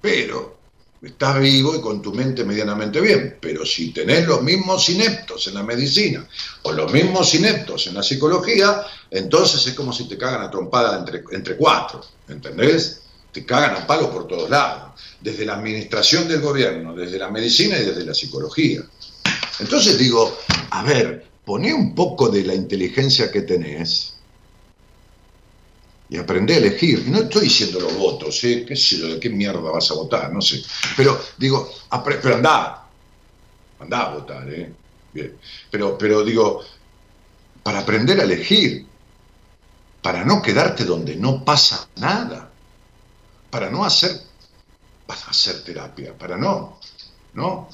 S2: pero, estás vivo y con tu mente medianamente bien, pero si tenés los mismos ineptos en la medicina o los mismos ineptos en la psicología, entonces es como si te cagan a trompada entre, entre cuatro, ¿entendés? te cagan a palo por todos lados, desde la administración del gobierno, desde la medicina y desde la psicología. Entonces digo, a ver, poné un poco de la inteligencia que tenés y aprende a elegir. No estoy diciendo los votos, ¿eh? ¿Qué sé yo? ¿De qué mierda vas a votar? No sé. Pero digo, pero andá, andá a votar, ¿eh? Bien. Pero, pero digo, para aprender a elegir, para no quedarte donde no pasa nada para no hacer, para hacer terapia, para no, ¿no?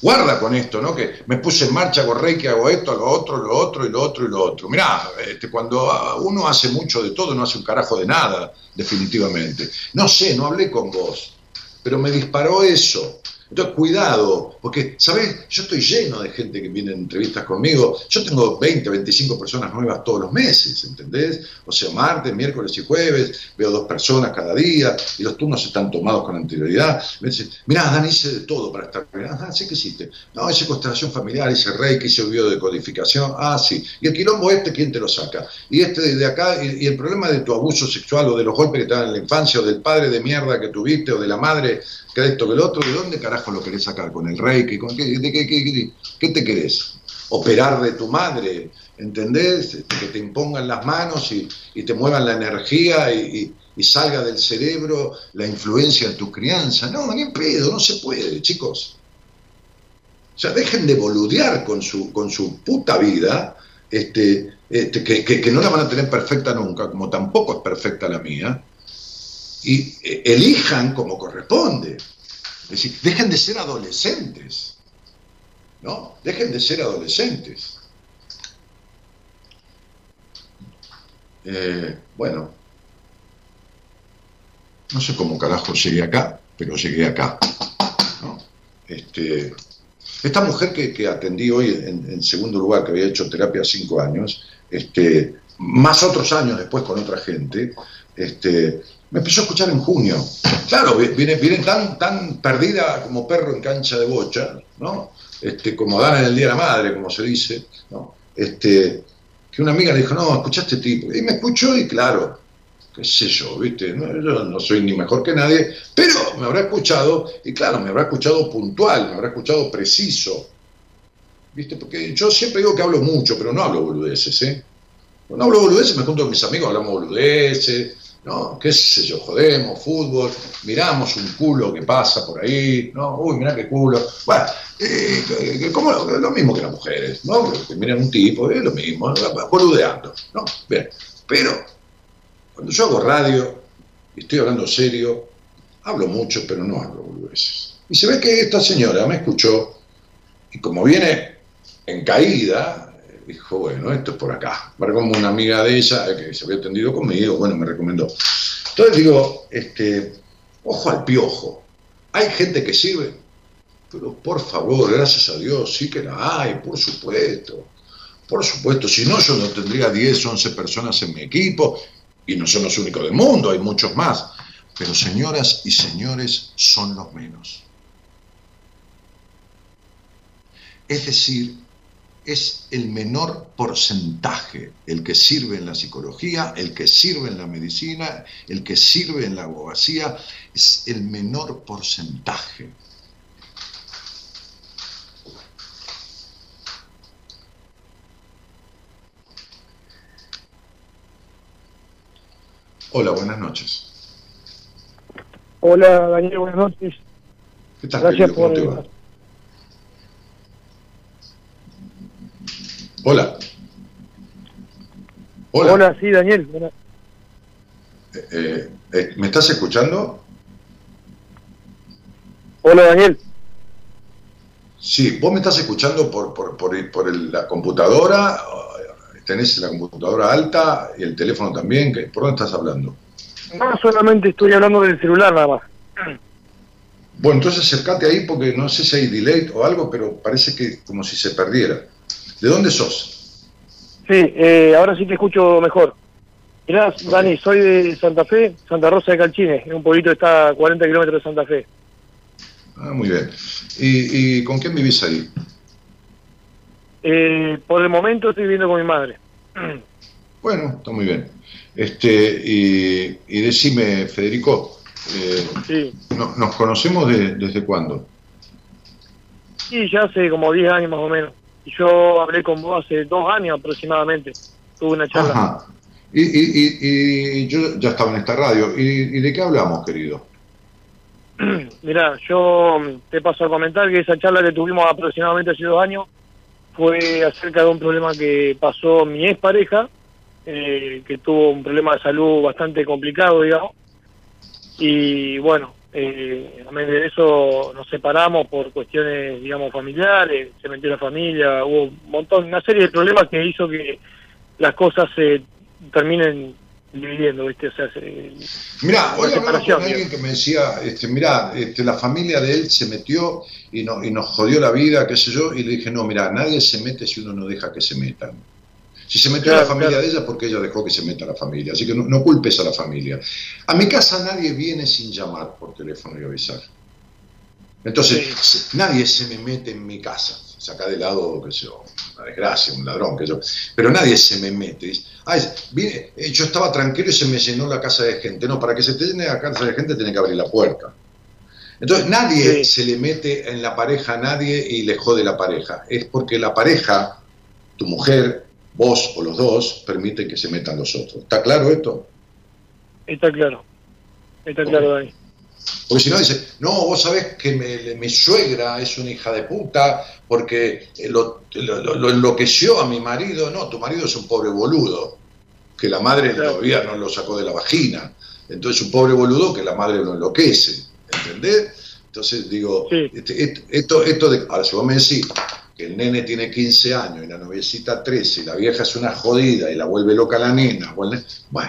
S2: guarda con esto, ¿no? Que me puse en marcha, hago reiki, hago esto, lo otro, lo otro, y lo otro, y lo otro. Mirá, este, cuando uno hace mucho de todo, no hace un carajo de nada, definitivamente. No sé, no hablé con vos. pero me disparó eso. Entonces, cuidado, porque, ¿sabes? Yo estoy lleno de gente que viene en entrevistas conmigo. Yo tengo 20, 25 personas nuevas todos los meses, ¿entendés? O sea, martes, miércoles y jueves, veo dos personas cada día y los turnos están tomados con anterioridad. Me dicen, mirá, Dan, hice de todo para estar bien. Ah, sí que hiciste. No, hice constelación familiar, hice reiki, hice de codificación. Ah, sí. Y el quilombo este, ¿quién te lo saca? Y este de acá, y, el problema de tu abuso sexual o de los golpes que te dan en la infancia o del padre de mierda que tuviste o de la madre que esto, que el otro, ¿de dónde carajo lo querés sacar? ¿Con el reiki? ¿Con qué, de qué, te querés? ¿Operar de tu madre? ¿Entendés? Este, que te impongan las manos y, te muevan la energía y, salga del cerebro la influencia de tu crianza. No, ni en pedo, no se puede, chicos. O sea, dejen de boludear con su, con su puta vida, este, este, que, que, no la van a tener perfecta nunca, como tampoco es perfecta la mía, y eh, elijan como corresponde. Es decir, dejen de ser adolescentes. ¿No? Dejen de ser adolescentes. Eh, bueno, no sé cómo carajo llegué acá, pero llegué acá. Este, esta mujer que, atendí hoy en, segundo lugar, que había hecho terapia cinco años, este, más otros años después con otra gente, este, me empezó a escuchar en junio. Claro, viene, tan, tan perdida como perro en cancha de bocha, ¿no? Este, como dan en el Día de la Madre, como se dice, ¿no? Este, que una amiga le dijo, no, escuchaste este tipo. Y me escuchó y claro, qué sé yo, ¿viste? yo no soy ni mejor que nadie, pero me habrá escuchado, y claro, me habrá escuchado puntual, me habrá escuchado preciso. ¿Viste? Porque yo siempre digo que hablo mucho, pero no hablo boludeces, ¿eh? Cuando hablo boludeces me junto con mis amigos, hablamos boludeces, ¿no? ¿Qué sé yo? Jodemos, fútbol, miramos un culo que pasa por ahí, ¿no? Uy, mirá qué culo. Bueno, eh, como lo, mismo que las mujeres, ¿no? Que miran un tipo, es lo mismo, boludeando, ¿no? Bien, pero cuando yo hago radio y estoy hablando serio, hablo mucho, pero no hablo boludeces. Y se ve que esta señora me escuchó y como viene en caída, dijo, bueno, esto es por acá. Para como una amiga de ella que se había atendido conmigo, bueno, me recomendó. Entonces digo, este, ojo al piojo. Hay gente que sirve, pero por favor, gracias a Dios, sí que la hay, por supuesto. Por supuesto, si no, yo no tendría 10, 11 personas en mi equipo, y no son los únicos del mundo, hay muchos más. Pero señoras y señores, son los menos. Es decir, es el menor porcentaje, el que sirve en la psicología, el que sirve en la medicina, el que sirve en la abogacía, es el menor porcentaje. Hola, buenas noches.
S6: Hola, Daniel, buenas noches.
S2: ¿Qué tal, Gracias por, Hola.
S6: Hola. Hola, sí, Daniel.
S2: Eh, eh, eh, ¿Me estás escuchando?
S6: Hola, Daniel.
S2: Sí, vos me estás escuchando por, por, por, la computadora, tenés la computadora alta y el teléfono también, ¿por dónde estás hablando?
S6: No, solamente estoy hablando del celular nada más.
S2: Bueno, entonces acercate ahí porque no sé si hay delay o algo, pero parece que como si se perdiera. ¿De dónde sos?
S6: Sí, eh, ahora sí te escucho mejor. Mirá, Dani, soy de Santa Fe, Santa Rosa de Calchines, en un pueblito que está a 40 kilómetros de Santa Fe.
S2: Ah, muy bien. ¿Y, con quién vivís ahí?
S6: Eh, por el momento estoy viviendo con mi madre.
S2: Bueno, está muy bien. Este, y, y decime, Federico, eh, sí. ¿nos conocemos desde cuándo?
S6: Sí, ya hace como 10 años más o menos yo hablé con vos hace dos años aproximadamente. Tuve una charla. Ajá.
S2: Y, y, y, yo ya estaba en esta radio. ¿Y, de qué hablamos, querido?
S6: Mira, yo te paso a comentar que esa charla que tuvimos aproximadamente hace dos años fue acerca de un problema que pasó mi ex pareja, eh, que tuvo un problema de salud bastante complicado, digamos. Y bueno, eh, de eso nos separamos por cuestiones, digamos, familiares, se metió la familia, hubo un montón, una serie de problemas que hizo que las cosas se terminen dividiendo, ¿viste? O sea,
S2: Mirá, hoy hablaba con alguien que me decía, este, mirá, este, la familia de él se metió y, no, y nos jodió la vida, qué sé yo, y le dije, no, mira, nadie se mete si uno no deja que se metan. Si se metió a la familia de ella, porque ella dejó que se meta a la familia. Así que no, culpes a la familia. A mi casa nadie viene sin llamar por teléfono y avisar. Entonces, nadie se me mete en mi casa. Saca de lado, qué sé yo, una desgracia, un ladrón, qué sé yo. Pero nadie se me mete. Ay, viene, eh, yo estaba tranquilo y se me llenó la casa de gente. No, para que se te llene la casa de gente tiene que abrir la puerta. Entonces nadie se le mete en la pareja a nadie y le jode la pareja. Es porque la pareja, tu mujer, vos o los dos permiten que se metan los otros. ¿Está claro esto?
S6: Está claro. Está claro, Dani.
S2: Porque si no dice, no, vos sabés que mi suegra es una hija de puta porque lo, enloqueció a mi marido. No, tu marido es un pobre boludo, que la madre todavía no lo sacó de la vagina. Entonces un pobre boludo que la madre lo enloquece. ¿Entendés? Entonces digo, este, esto, esto de, ahora si vos me decís, que el nene tiene 15 años y la noviecita 13 y la vieja es una jodida y la vuelve loca la nena, bueno,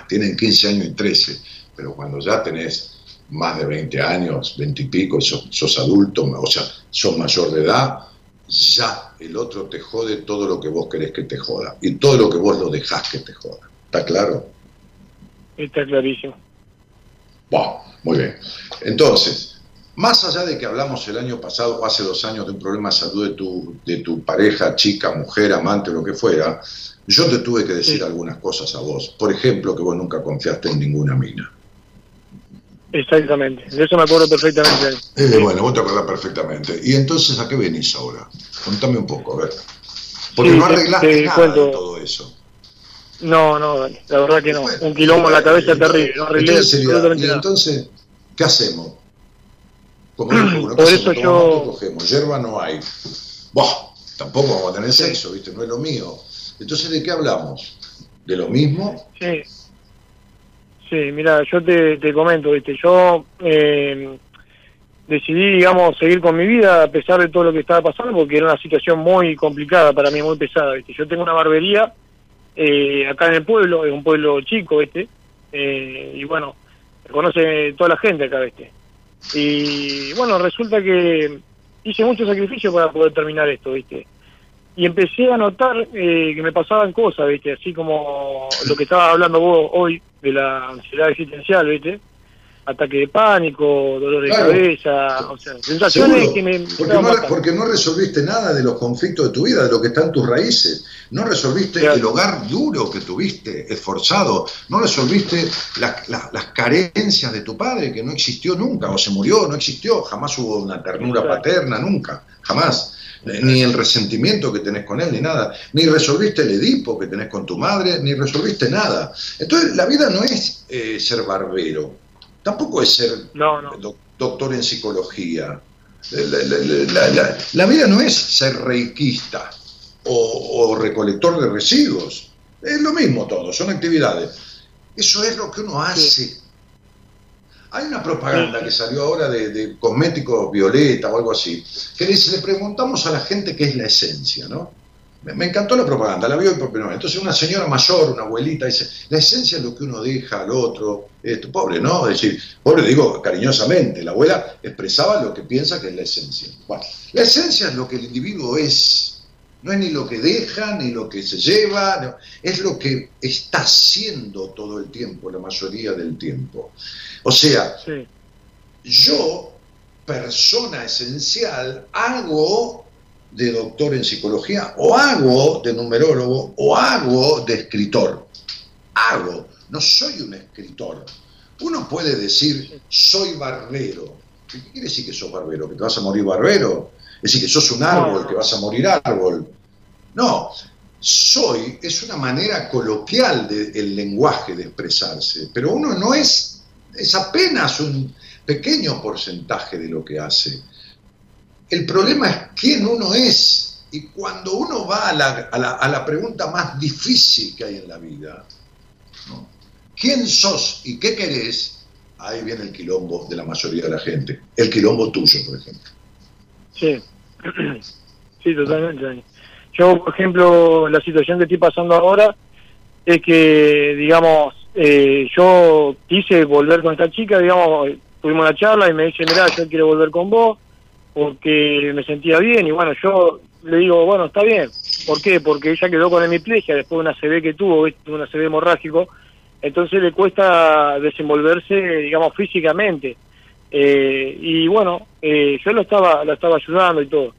S2: tienen 15 años y 13, pero cuando ya tenés más de 20 años, 20 y pico, sos, sos adulto, o sea, sos mayor de edad, ya el otro te jode todo lo que vos querés que te joda y todo lo que vos lo dejás que te joda. ¿Está claro?
S6: Está clarísimo.
S2: Bueno, muy bien. Entonces, más allá de que hablamos el año pasado o hace dos años de un problema de salud de tu, de tu pareja, chica, mujer, amante, lo que fuera, yo te tuve que decir algunas cosas a vos. Por ejemplo, que vos nunca confiaste en ninguna mina.
S6: Exactamente, de eso me acuerdo perfectamente.
S2: Eh, bueno, vos te acordás perfectamente. ¿Y entonces a qué venís ahora? Contame un poco, a ver. Porque no arreglaste nada de todo eso.
S6: No, no, la verdad que no. un quilombo en la cabeza terrible. No arreglé
S2: y entonces, ¿qué hacemos? Por eso yo... Cogemos, hierba no hay. tampoco vamos a tener sexo, ¿viste? No es lo mío. Entonces, ¿de qué hablamos? ¿De lo mismo?
S6: Sí. Sí, mira, yo te, te comento, ¿viste? Yo eh, decidí, digamos, seguir con mi vida a pesar de todo lo que estaba pasando porque era una situación muy complicada para mí, muy pesada, ¿viste? Yo tengo una barbería eh, acá en el pueblo, es un pueblo chico, ¿viste? Eh, y bueno, conoce toda la gente acá, ¿viste? Y bueno, resulta que hice mucho sacrificio para poder terminar esto, ¿viste? Y empecé a notar eh, que me pasaban cosas, ¿viste? Así como lo que estaba hablando vos hoy de la ansiedad existencial, ¿viste? Ataque de pánico, dolor de cabeza, o sea, sensaciones que me...
S2: Porque no, porque no, resolviste nada de los conflictos de tu vida, de lo que está en tus raíces, no resolviste el hogar duro que tuviste, esforzado, no resolviste las carencias de tu padre, que no existió nunca, o se murió, no existió, jamás hubo una ternura paterna, nunca, jamás. Ni el resentimiento que tenés con él, ni nada, ni resolviste el Edipo que tenés con tu madre, ni resolviste nada. Entonces, la vida no es eh, ser barbero, Tampoco es ser doctor en psicología. La, vida no es ser reikista o, recolector de residuos. Es lo mismo todo, son actividades. Eso es lo que uno hace. Hay una propaganda que salió ahora de, de cosméticos violeta o algo así, que dice, le preguntamos a la gente qué es la esencia, ¿no? Me, encantó la propaganda, la vio y por primera Entonces una señora mayor, una abuelita, dice, la esencia es lo que uno deja al otro. Esto, pobre, ¿no? Es decir, pobre digo cariñosamente, la abuela expresaba lo que piensa que es la esencia. Bueno, la esencia es lo que el individuo es. No es ni lo que deja, ni lo que se lleva, es lo que está haciendo todo el tiempo, la mayoría del tiempo. O sea, yo, persona esencial, hago de doctor en psicología, o hago de numerólogo, o hago de escritor. Hago, no soy un escritor. Uno puede decir, soy barbero. ¿Qué quiere decir que sos barbero? ¿Que te vas a morir barbero? Es decir, que sos un árbol, que vas a morir árbol. No, soy es una manera coloquial del lenguaje de expresarse, pero uno no es, es apenas un pequeño porcentaje de lo que hace. El problema es quién uno es. Y cuando uno va a la, pregunta más difícil que hay en la vida, ¿quién sos y qué querés? Ahí viene el quilombo de la mayoría de la gente. El quilombo tuyo, por ejemplo.
S6: Sí, sí, totalmente. Yo, por ejemplo, la situación que estoy pasando ahora es que, digamos, eh, yo quise volver con esta chica, digamos, tuvimos una charla y me dice, mira, yo quiero volver con vos porque me sentía bien y bueno, yo le digo, bueno, está bien. ¿Por qué? Porque ella quedó con hemiplegia después de una CB que tuvo, un ACV hemorrágico, entonces le cuesta desenvolverse, digamos, físicamente. Eh, y bueno, eh, yo lo estaba, la estaba ayudando y todo.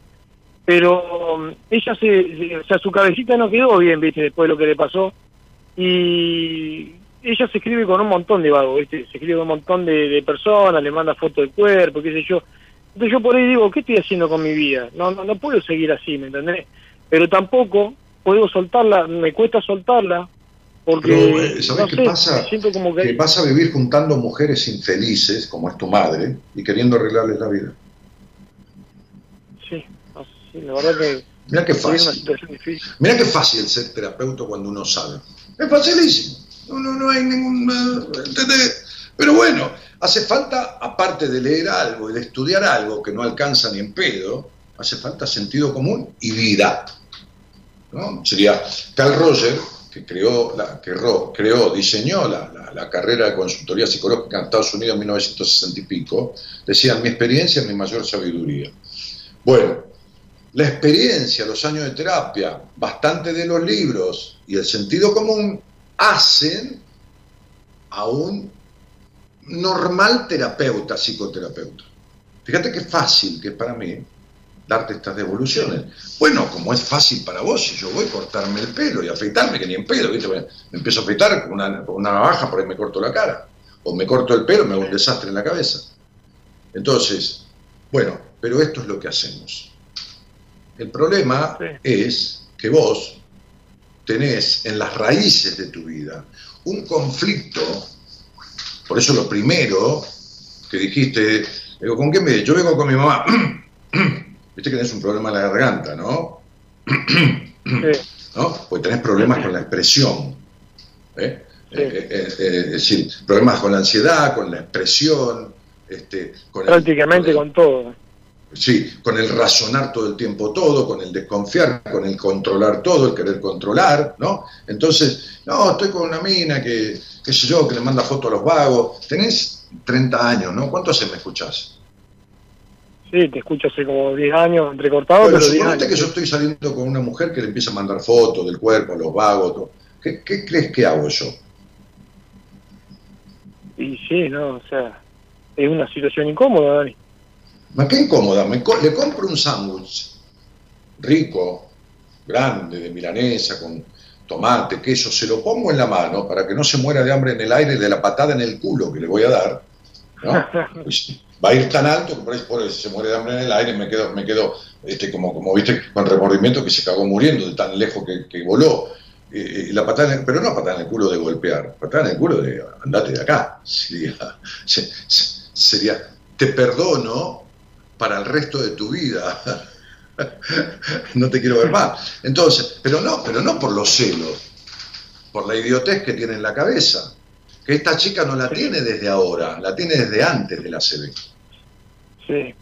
S6: Pero um, ella se, o sea, su cabecita no quedó bien, viste, después de lo que le pasó. Y ella se escribe con un montón de vagos, ¿viste? Se escribe con un montón de, de personas, le manda fotos del cuerpo, qué sé yo. Entonces yo por ahí digo, ¿qué estoy haciendo con mi vida? No, no, no puedo seguir así, ¿me entendés? Pero tampoco puedo soltarla, me cuesta soltarla, porque
S2: Pero, eh, ¿sabés qué pasa?
S6: como que...
S2: Que vas a vivir juntando mujeres infelices, como es tu madre, y queriendo arreglarles la vida.
S6: Sí, sí la verdad que...
S2: Mira qué fácil. Mira qué fácil ser terapeuta cuando uno sabe. Es facilísimo. No, no, no hay ningún... ¿entendés? Pero bueno, hace falta, aparte de leer algo y de estudiar algo que no alcanza ni en pedo, hace falta sentido común y vida. ¿no? Sería Carl Roger, que creó, que creó diseñó la, la- la carrera de consultoría psicológica en Estados Unidos en 1960 y pico, decía, mi experiencia es mi mayor sabiduría. Bueno, la experiencia, los años de terapia, bastante de los libros y el sentido común hacen a un normal terapeuta, psicoterapeuta. Fíjate qué fácil que es para mí darte estas devoluciones. Bueno, como es fácil para vos, si yo voy a cortarme el pelo y afeitarme, que ni en ¿viste? Me me empiezo a afeitar con una, con una navaja, por ahí me corto la cara. O me corto el pelo, me hago un desastre en la cabeza. Entonces, bueno, pero esto es lo que hacemos. El problema
S6: Sí.
S2: es que vos tenés en las raíces de tu vida un conflicto, por eso lo primero que dijiste, digo, ¿con qué me? Yo vengo con mi mamá. Viste que tenés un problema en la garganta, ¿no?
S6: Sí.
S2: ¿no? Pues tenés problemas con la expresión. ¿eh?
S6: Sí.
S2: Eh, eh, eh, es decir, problemas con la ansiedad, con la expresión, este, con el-
S6: Prácticamente
S2: el-
S6: con todo.
S2: Sí, con el razonar todo el tiempo todo, con el desconfiar, con el controlar todo, el querer controlar, ¿no? Entonces, no, estoy con una mina que, qué sé yo, que le manda fotos a los vagos. Tenés 30 años, ¿no? ¿Cuánto hace me escuchás?
S6: Sí, te escucho hace como 10 años, entrecortado,
S2: Bueno,
S6: pero 10
S2: suponete
S6: años.
S2: que yo estoy saliendo con una mujer que le empieza a mandar fotos del cuerpo, los vagos, todo. ¿Qué, qué crees que hago yo?
S6: Y sí, no, o sea, es una situación incómoda, Dani.
S2: ¿Ma qué incómoda? Me co- le compro un sándwich rico, grande, de milanesa, con tomate, queso, se lo pongo en la mano para que no se muera de hambre en el aire de la patada en el culo que le voy a dar. ¿no? Pues va a ir tan alto que por eso, por eso se muere de hambre en el aire, me quedo, me quedo este, como, como viste, con remordimiento que se cagó muriendo de tan lejos que, que voló. Eh, la patada en el- pero no patada en el culo de golpear, patada en el culo de andate de acá. Sería, se- se- sería te perdono para el resto de tu vida. no te quiero ver más. Entonces, pero no, pero no por los celos, por la idiotez que tiene en la cabeza. Que esta chica no la tiene desde ahora, la tiene desde antes de la CB.
S6: Sí,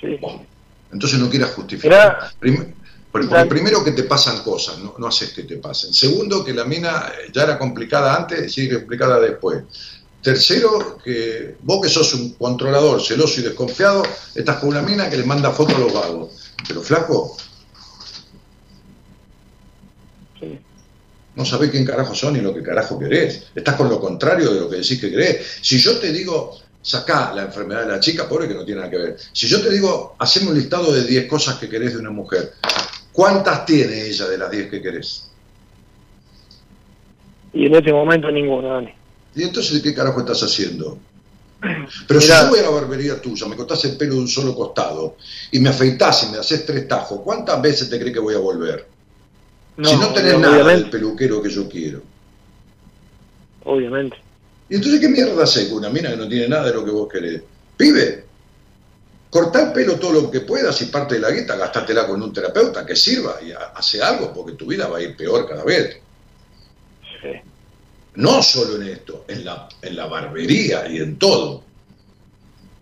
S6: sí.
S2: Bueno, entonces no quieras justificar. Prim- porque primero que te pasan cosas, no, no haces que te pasen. Segundo, que la mina ya era complicada antes, sigue complicada después. Tercero, que vos que sos un controlador celoso y desconfiado, estás con una mina que le manda fotos a los vagos. Pero flaco,
S6: sí.
S2: no sabés quién carajo son ni lo que carajo querés. Estás con lo contrario de lo que decís que querés. Si yo te digo, sacá la enfermedad de la chica, pobre que no tiene nada que ver. Si yo te digo, hacemos un listado de 10 cosas que querés de una mujer, ¿cuántas tiene ella de las 10 que querés?
S6: Y en este momento ninguno, Dani.
S2: ¿Y entonces qué carajo estás haciendo? Pero
S6: Mirá.
S2: si yo voy a la barbería tuya, me cortás el pelo de un solo costado y me afeitás y me haces tres tajos, ¿cuántas veces te crees que voy a volver? si no tenés nada del peluquero que yo quiero.
S6: obviamente.
S2: ¿Y entonces qué mierda haces con una mina que no tiene nada de lo que vos querés? Pibe, cortá el pelo todo lo que puedas y parte de la guita, gastátela con un terapeuta que sirva y ha- hace algo porque tu vida va a ir peor cada vez.
S6: Sí.
S2: No solo en esto, en la, en la barbería y en todo.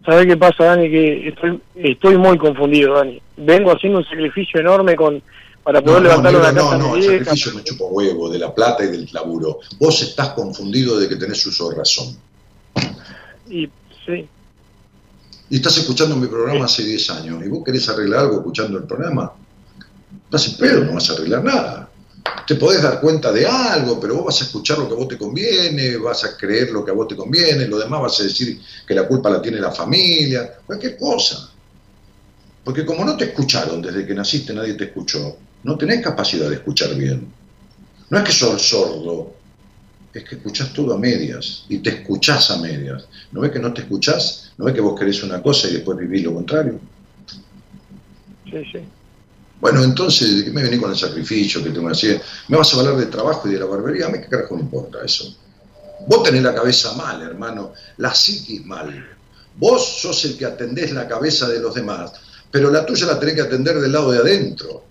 S6: ¿Sabes qué pasa, Dani? Que estoy, estoy muy confundido, Dani. Vengo haciendo un sacrificio enorme con, para poder levantar una
S2: no,
S6: casa
S2: no, no, el sacrificio me chupa huevo, de la plata y del laburo. Vos estás confundido de que tenés uso de razón.
S6: Y sí.
S2: Y estás escuchando mi programa hace 10 años, y vos querés arreglar algo escuchando el programa. Estás en pedo, no vas a arreglar nada. Te podés dar cuenta de algo, pero vos vas a escuchar lo que a vos te conviene, vas a creer lo que a vos te conviene, lo demás vas a decir que la culpa la tiene la familia, cualquier cosa. Porque como no te escucharon desde que naciste, nadie te escuchó, no tenés capacidad de escuchar bien. No es que sos sordo, es que escuchás todo a medias y te escuchás a medias. ¿No ves que no te escuchás? ¿No ves que vos querés una cosa y después vivís lo contrario?
S6: Sí, sí.
S2: Bueno, entonces, ¿de qué me venís con el sacrificio que tengo que hacer? ¿Me vas a hablar de trabajo y de la barbería? A mí qué carajo me importa eso. Vos tenés la cabeza mal, hermano, la psiquis mal. Vos sos el que atendés la cabeza de los demás, pero la tuya la tenés que atender del lado de adentro.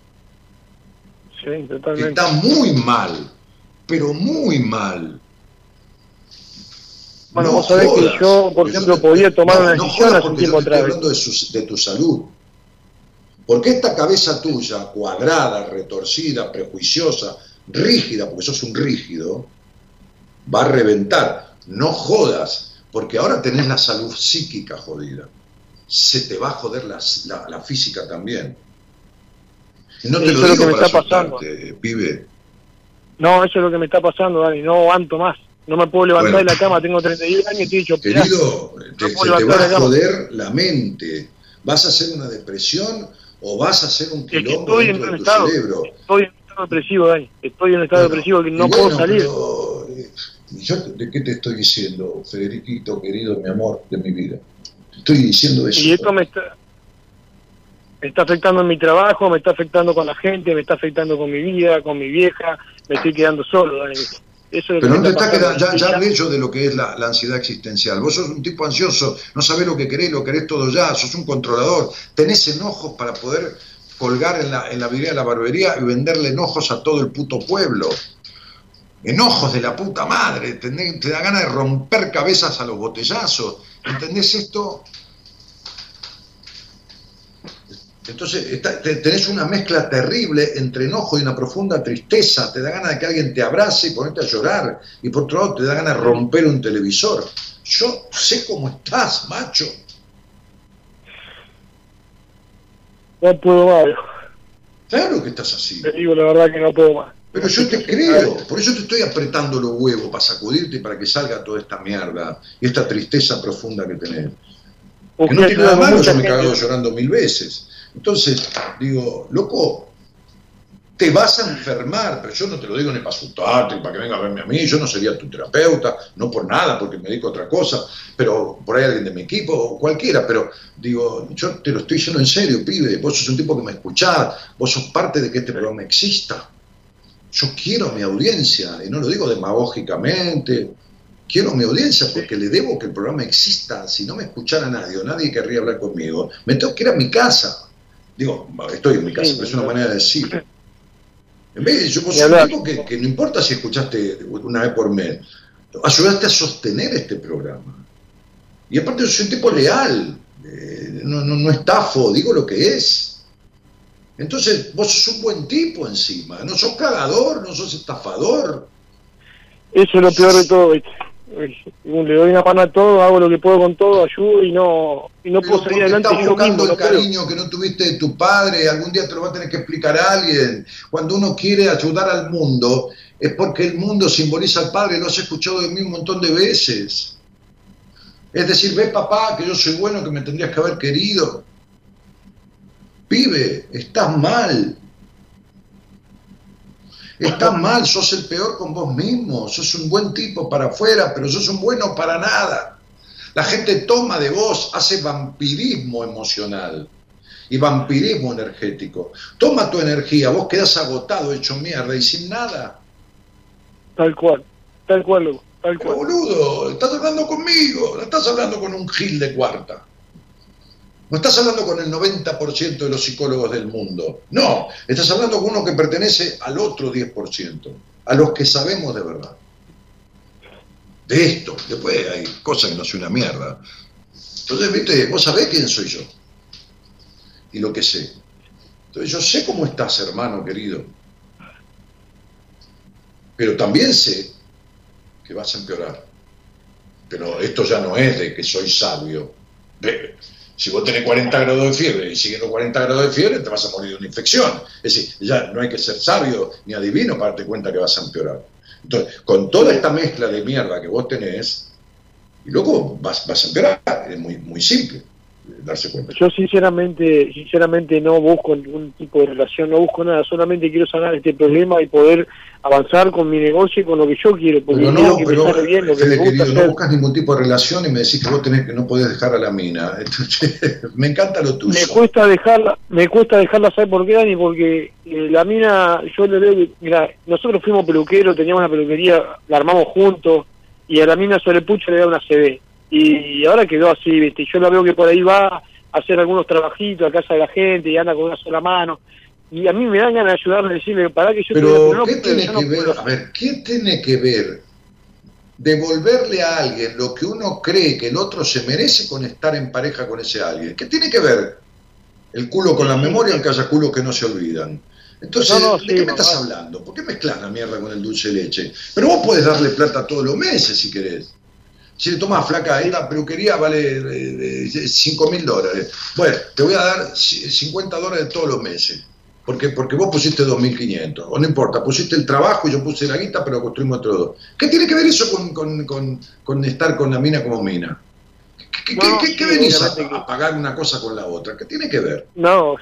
S6: Sí, totalmente.
S2: Está muy mal, pero muy mal.
S6: Bueno, vos sabés que yo, por ejemplo, podía tomar una decisión hace un tiempo atrás.
S2: Estoy hablando de, de tu salud. Porque esta cabeza tuya, cuadrada, retorcida, prejuiciosa, rígida, porque sos un rígido, va a reventar. No jodas, porque ahora tenés la salud psíquica jodida. Se te va a joder la, la, física también. No te lo digo
S6: lo que me
S2: para
S6: está pasando.
S2: pibe.
S6: No, eso es lo que me está pasando, Dani. No aguanto más. No me puedo levantar
S2: Bueno.
S6: de la cama, tengo 31 años y estoy hecho.
S2: Querido, te, se te va a joder la mente. Vas a hacer una depresión o vas a hacer un
S6: Es que
S2: quilombo
S6: estoy en
S2: dentro
S6: un
S2: de tu
S6: estado,
S2: cerebro.
S6: estoy en un estado depresivo, Dani. Estoy en un estado
S2: Bueno,
S6: depresivo que no
S2: y
S6: puedo
S2: bueno,
S6: salir.
S2: pero, eh, yo, ¿De qué te estoy diciendo, Federiquito, querido, mi amor de mi vida? Te estoy diciendo eso.
S6: Y esto me está, me está afectando en mi trabajo, me está afectando con la gente, me está afectando con mi vida, con mi vieja, me estoy quedando solo, Dani. Eso es lo
S2: Pero no te está quedando, ya, ya hablé yo de lo que es la, la ansiedad existencial. Vos sos un tipo ansioso, no sabés lo que querés, lo querés todo ya, sos un controlador, tenés enojos para poder colgar en la, en la vidriera de la barbería y venderle enojos a todo el puto pueblo. Enojos de la puta madre, tenés- te da ganas de romper cabezas a los botellazos. ¿Entendés esto? Entonces está- te- tenés una mezcla terrible entre enojo y una profunda tristeza. Te da ganas de que alguien te abrace y ponerte a llorar. Y por otro lado te da ganas de romper un televisor. Yo sé cómo estás, macho.
S6: No puedo más,
S2: Claro que estás así.
S6: te digo la verdad que no puedo más.
S2: Pero yo te creo. Por eso te estoy apretando los huevos para sacudirte y para que salga toda esta mierda y esta tristeza profunda que tenés. Que no tiene nada malo, yo me he cagado llorando mil veces. Entonces, digo, loco, te vas a enfermar, pero yo no te lo digo ni para asustarte, ni para que venga a verme a mí, yo no sería tu terapeuta, no por nada, porque me dedico a otra cosa, pero por ahí alguien de mi equipo, o cualquiera, pero digo, yo te lo estoy diciendo en serio, pibe, vos sos un tipo que me escuchás, vos sos parte de que este programa exista. Yo quiero mi audiencia, y no lo digo demagógicamente, quiero mi audiencia porque le debo que el programa exista. Si no me escuchara nadie o nadie querría hablar conmigo, me tengo que ir a mi casa. Digo, estoy en mi casa,
S6: Sí,
S2: pero es una manera de decir. En vez de yo tipo que, que no importa si escuchaste una vez por mes, ayudaste a sostener este programa. Y aparte yo soy un tipo leal, eh, no, no, no estafo, digo lo que es. Entonces, vos sos un buen tipo encima, no sos cagador, no sos estafador.
S6: Eso es lo peor de todo, ¿viste? Le doy una mano a todo, hago lo que puedo con todo, ayudo y no, y no
S2: Pero
S6: puedo salir adelante
S2: estás
S6: yo
S2: buscando
S6: mismo.
S2: el cariño que no tuviste de tu padre, algún día te lo va a tener que explicar a alguien. Cuando uno quiere ayudar al mundo, es porque el mundo simboliza al padre, lo has escuchado de mí un montón de veces. Es decir, ve papá, que yo soy bueno, que me tendrías que haber querido. Pibe, estás mal. Estás mal, sos el peor con vos mismo, sos un buen tipo para afuera, pero sos un bueno para nada. La gente toma de vos, hace vampirismo emocional y vampirismo energético. Toma tu energía, vos quedás agotado, hecho mierda y sin nada.
S6: Tal cual, tal cual, tal
S2: Pero
S6: cual.
S2: boludo, estás hablando conmigo, estás hablando con un gil de cuarta. No estás hablando con el 90% de los psicólogos del mundo. No, estás hablando con uno que pertenece al otro 10%, a los que sabemos de verdad. De esto, después hay cosas que no soy una mierda. Entonces, viste, vos sabés quién soy yo y lo que sé. Entonces yo sé cómo estás, hermano querido. Pero también sé que vas a empeorar. Pero esto ya no es de que soy sabio. Si vos tenés 40 grados de fiebre y siguiendo 40 grados de fiebre, te vas a morir de una infección. Es decir, ya no hay que ser sabio ni adivino para darte cuenta que vas a empeorar. Entonces, con toda esta mezcla de mierda que vos tenés, y luego vas, vas a empeorar. Es muy, muy simple darse cuenta.
S6: Yo sinceramente, sinceramente no busco ningún tipo de relación, no busco nada, solamente quiero sanar este problema y poder avanzar con mi negocio y con lo que yo quiero.
S2: Porque pero no, pero, bien, lo que querido, no buscas ningún tipo de relación y me decís que vos tenés que no podés dejar a la mina. me encanta lo tuyo.
S6: Me cuesta dejarla, me cuesta dejarla, ¿sabes por qué, Dani? Porque eh, la mina, yo le veo, mira, nosotros fuimos peluqueros, teníamos una peluquería, la armamos juntos y a la mina sobre el pucho le da una CB y ahora quedó así, ¿viste? Yo la veo que por ahí va a hacer algunos trabajitos a casa de la gente y anda con una sola mano. Y a mí me dan ganas de ayudarle a decirle, para que yo...
S2: Pero, ¿qué tiene que ver? A ver, ¿qué tiene que ver devolverle a alguien lo que uno cree que el otro se merece con estar en pareja con ese alguien? ¿Qué tiene que ver el culo con la memoria, haya culos que no se olvidan? Entonces, ¿de qué me estás hablando? ¿Por qué mezclas la mierda con el dulce de leche? Pero vos podés darle plata todos los meses si querés. Si le tomas flaca, esta peluquería vale 5 eh, mil dólares. Bueno, te voy a dar 50 dólares todos los meses. Porque, porque vos pusiste 2.500. O no importa, pusiste el trabajo y yo puse la guita, pero construimos otro dos. ¿Qué tiene que ver eso con, estar con la mina como mina? ¿Qué, venís a, pagar una cosa con la otra? ¿Qué tiene que ver?
S6: No,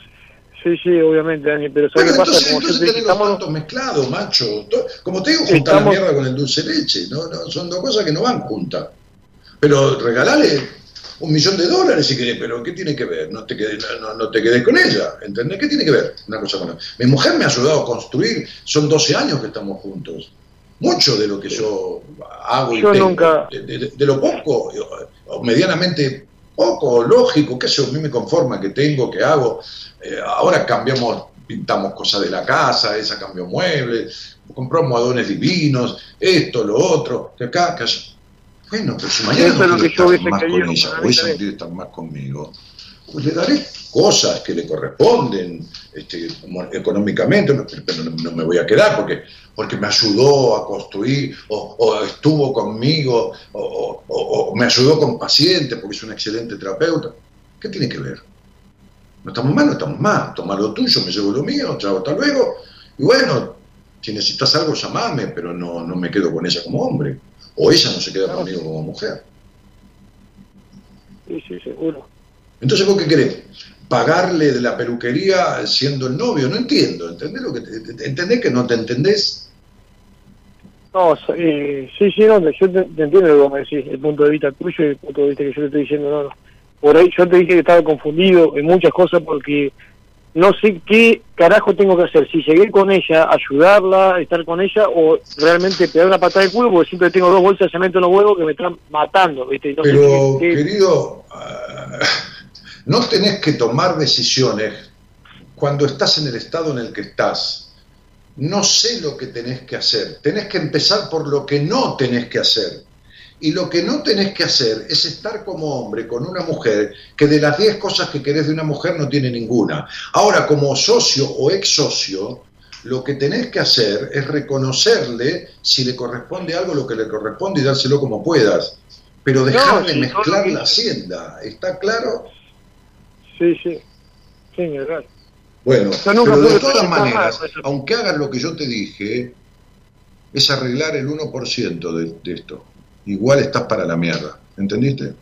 S6: Sí, sí, obviamente, Dani, pero ¿sabes qué pasa?
S2: Como entonces tenés estamos... mezclados, macho. Como te digo, juntar la mierda con el dulce leche. ¿no? no, son dos cosas que no van juntas. Pero regalale un millón de dólares si querés, pero ¿qué tiene que ver? No te quedes, no, te quedes con ella, ¿entendés? ¿Qué tiene que ver una cosa con otra? Mi mujer me ha ayudado a construir, son 12 años que estamos juntos. Mucho de lo que yo hago y tengo, de, lo poco, o medianamente poco, lógico, que eso a mí me conforma, que tengo, que hago. Eh, ahora cambiamos, pintamos cosas de la casa, esa cambió muebles, compramos adones divinos, esto, lo otro, que acá, que allá. Bueno, pero si mañana no quiere estar más con ella, o ella no quiere estar más conmigo, pues le daré cosas que le corresponden este, económicamente, pero no, me voy a quedar porque, porque me ayudó a construir, o, estuvo conmigo, o, me ayudó con pacientes porque es un excelente terapeuta. ¿Qué tiene que ver? No estamos mal, no estamos mal. Toma lo tuyo, me llevo lo mío, chao, hasta luego. Y bueno, si necesitas algo, llamame, pero no, no me quedo con ella como hombre. O ella no se queda conmigo como mujer.
S6: Sí, sí, seguro.
S2: Entonces, ¿vos qué querés? ¿Pagarle de la peluquería siendo el novio? No entiendo. ¿Entendés, lo que te, ¿entendés que no te entendés?
S6: No, eh, sí, sí, no, yo te, entiendo lo que me decís, el punto de vista tuyo y el punto de vista que yo te estoy diciendo, no, no. Por ahí yo te dije que estaba confundido en muchas cosas porque no sé qué carajo tengo que hacer, si seguir con ella, ayudarla, estar con ella, o realmente pegar una patada de culo, porque siempre tengo dos bolsas de cemento en los huevos que me están matando. ¿viste?
S2: Pero, querido, ah, no tenés que tomar decisiones cuando estás en el estado en el que estás. No sé lo que tenés que hacer. Tenés que empezar por lo que no tenés que hacer. Y lo que no tenés que hacer es estar como hombre con una mujer que de las 10 cosas que querés de una mujer no tiene ninguna. Ahora, como socio o ex socio, lo que tenés que hacer es reconocerle si le corresponde algo lo que le corresponde y dárselo como puedas. Pero dejar de mezclar la hacienda, ¿está claro?
S6: Sí, sí, sí, verdad.
S2: Bueno, pero de todas maneras, aunque hagas lo que yo te dije, es arreglar el 1% de, de esto igual estás para la mierda. ¿Entendiste?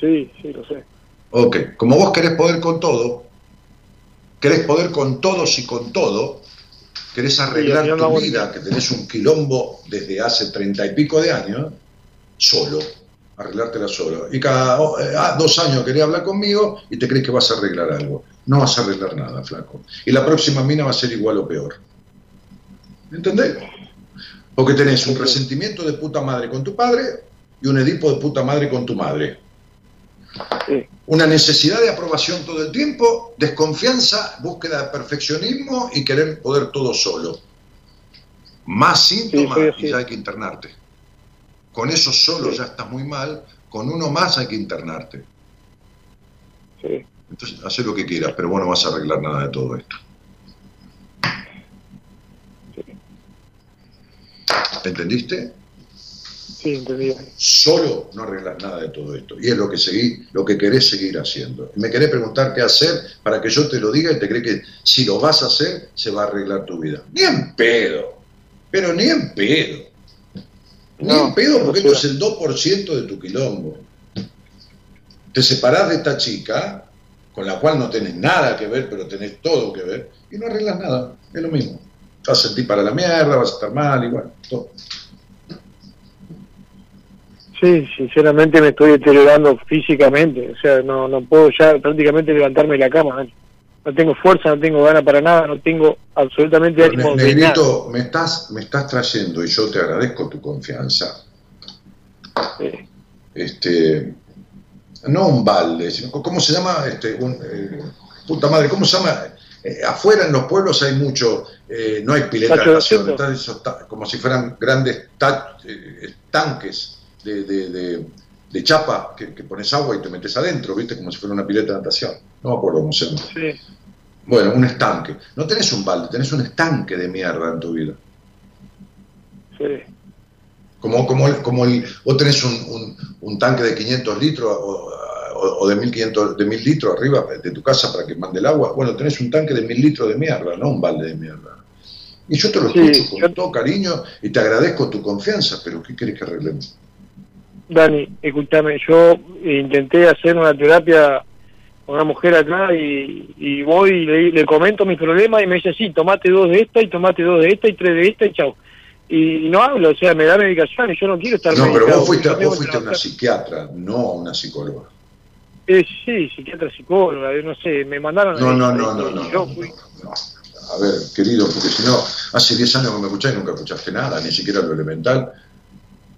S6: Sí, sí, lo sé.
S2: Ok, como vos querés poder con todo, querés poder con todos y con todo, querés arreglar tu vida, que tenés un quilombo desde hace treinta y pico de años, solo, arreglártela solo. Y cada eh, ah, dos años querés hablar conmigo y te crees que vas a arreglar algo. No vas a arreglar nada, flaco. Y la próxima mina va a ser igual o peor. ¿Entendés? Porque tenés un resentimiento de puta madre con tu padre y un edipo de puta madre con tu madre. Una necesidad de aprobación todo el tiempo, desconfianza, búsqueda de perfeccionismo y querer poder todo solo. Más síntomas y ya hay que internarte. Con eso solo ya estás muy mal, con uno más hay que internarte. Entonces, haz lo que quieras, pero vos no vas a arreglar nada de todo esto. ¿Entendiste?
S6: Sí, entendí.
S2: Solo no arreglas nada de todo esto. Y es lo que seguí, lo que querés seguir haciendo. Me querés preguntar qué hacer para que yo te lo diga y te crees que si lo vas a hacer, se va a arreglar tu vida. Ni en pedo. Pero ni en pedo. Ni en pedo porque esto es el 2% de tu quilombo. Te separás de esta chica, con la cual no tenés nada que ver, pero tenés todo que ver, y no arreglas nada. Es lo mismo. Vas a sentir para la mierda, vas a estar mal, igual, todo.
S6: Sí, sinceramente me estoy deteriorando físicamente, o sea, no, no puedo ya prácticamente levantarme de la cama, no tengo fuerza, no tengo ganas para nada, no tengo absolutamente ánimo
S2: nada. me estás, me estás trayendo y yo te agradezco tu confianza. Este, no un balde, sino, ¿cómo se llama? Este, eh, puta madre, ¿cómo se llama? Eh, afuera en los pueblos hay mucho, eh, no hay pileta de como si fueran grandes tanques de, de, chapa que, pones agua y te metes adentro, ¿viste? Como si fuera una pileta de natación. No me acuerdo cómo se llama. Sí. Bueno, un estanque. No tenés un balde, tenés un estanque de mierda en tu vida.
S6: Sí.
S2: Como, como, como el, vos tenés un, un, tanque de 500 litros o, o, de, 1500, de 1000 litros arriba de tu casa para que mande el agua. Bueno, tenés un tanque de 1000 litros de mierda, no un balde de mierda. Y yo te lo escucho con todo cariño y te agradezco tu confianza, pero ¿qué querés que arreglemos?
S6: Dani, escúchame, yo intenté hacer una terapia con una mujer acá y, voy y le, comento mis problemas y me dice, sí, tomate dos de esta y tomate dos de esta y tres de esta y chao. Y, no hablo, o sea, me da medicación y yo no quiero estar
S2: No, pero vos fuiste, vos fuiste una psiquiatra, no una psicóloga.
S6: Eh, sí, psiquiatra, psicóloga, no sé, me mandaron...
S2: No, no, no, no, no, no, A ver, querido, porque si no, hace 10 años que me escuchás y nunca escuchaste nada, ni siquiera lo elemental.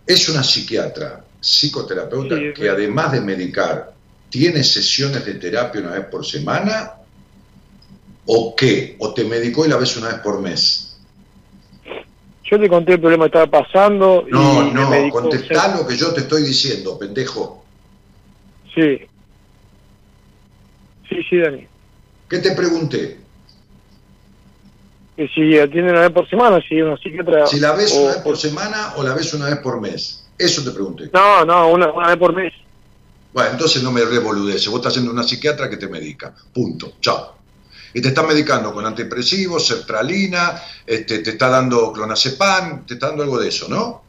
S2: Es una psiquiatra, psicoterapeuta que además de medicar, tiene sesiones de terapia una vez por semana o qué? ¿O te medicó y la ves una vez por mes?
S6: Yo te conté el problema que estaba pasando.
S2: No, no, contestá lo que yo te estoy diciendo, pendejo.
S6: Sí. Sí, sí, Dani.
S2: ¿Qué te pregunté?
S6: Que si atiende una vez por semana, si una psiquiatra...
S2: Si la ves una vez por semana o la ves una vez por mes. Eso te pregunté.
S6: No, no, una, vez por mes.
S2: Bueno, entonces no me revoludeces. Vos estás haciendo una psiquiatra que te medica. Punto. Chao. Y te está medicando con antidepresivos, sertralina, este, te está dando clonazepam, te está dando algo de eso, ¿no?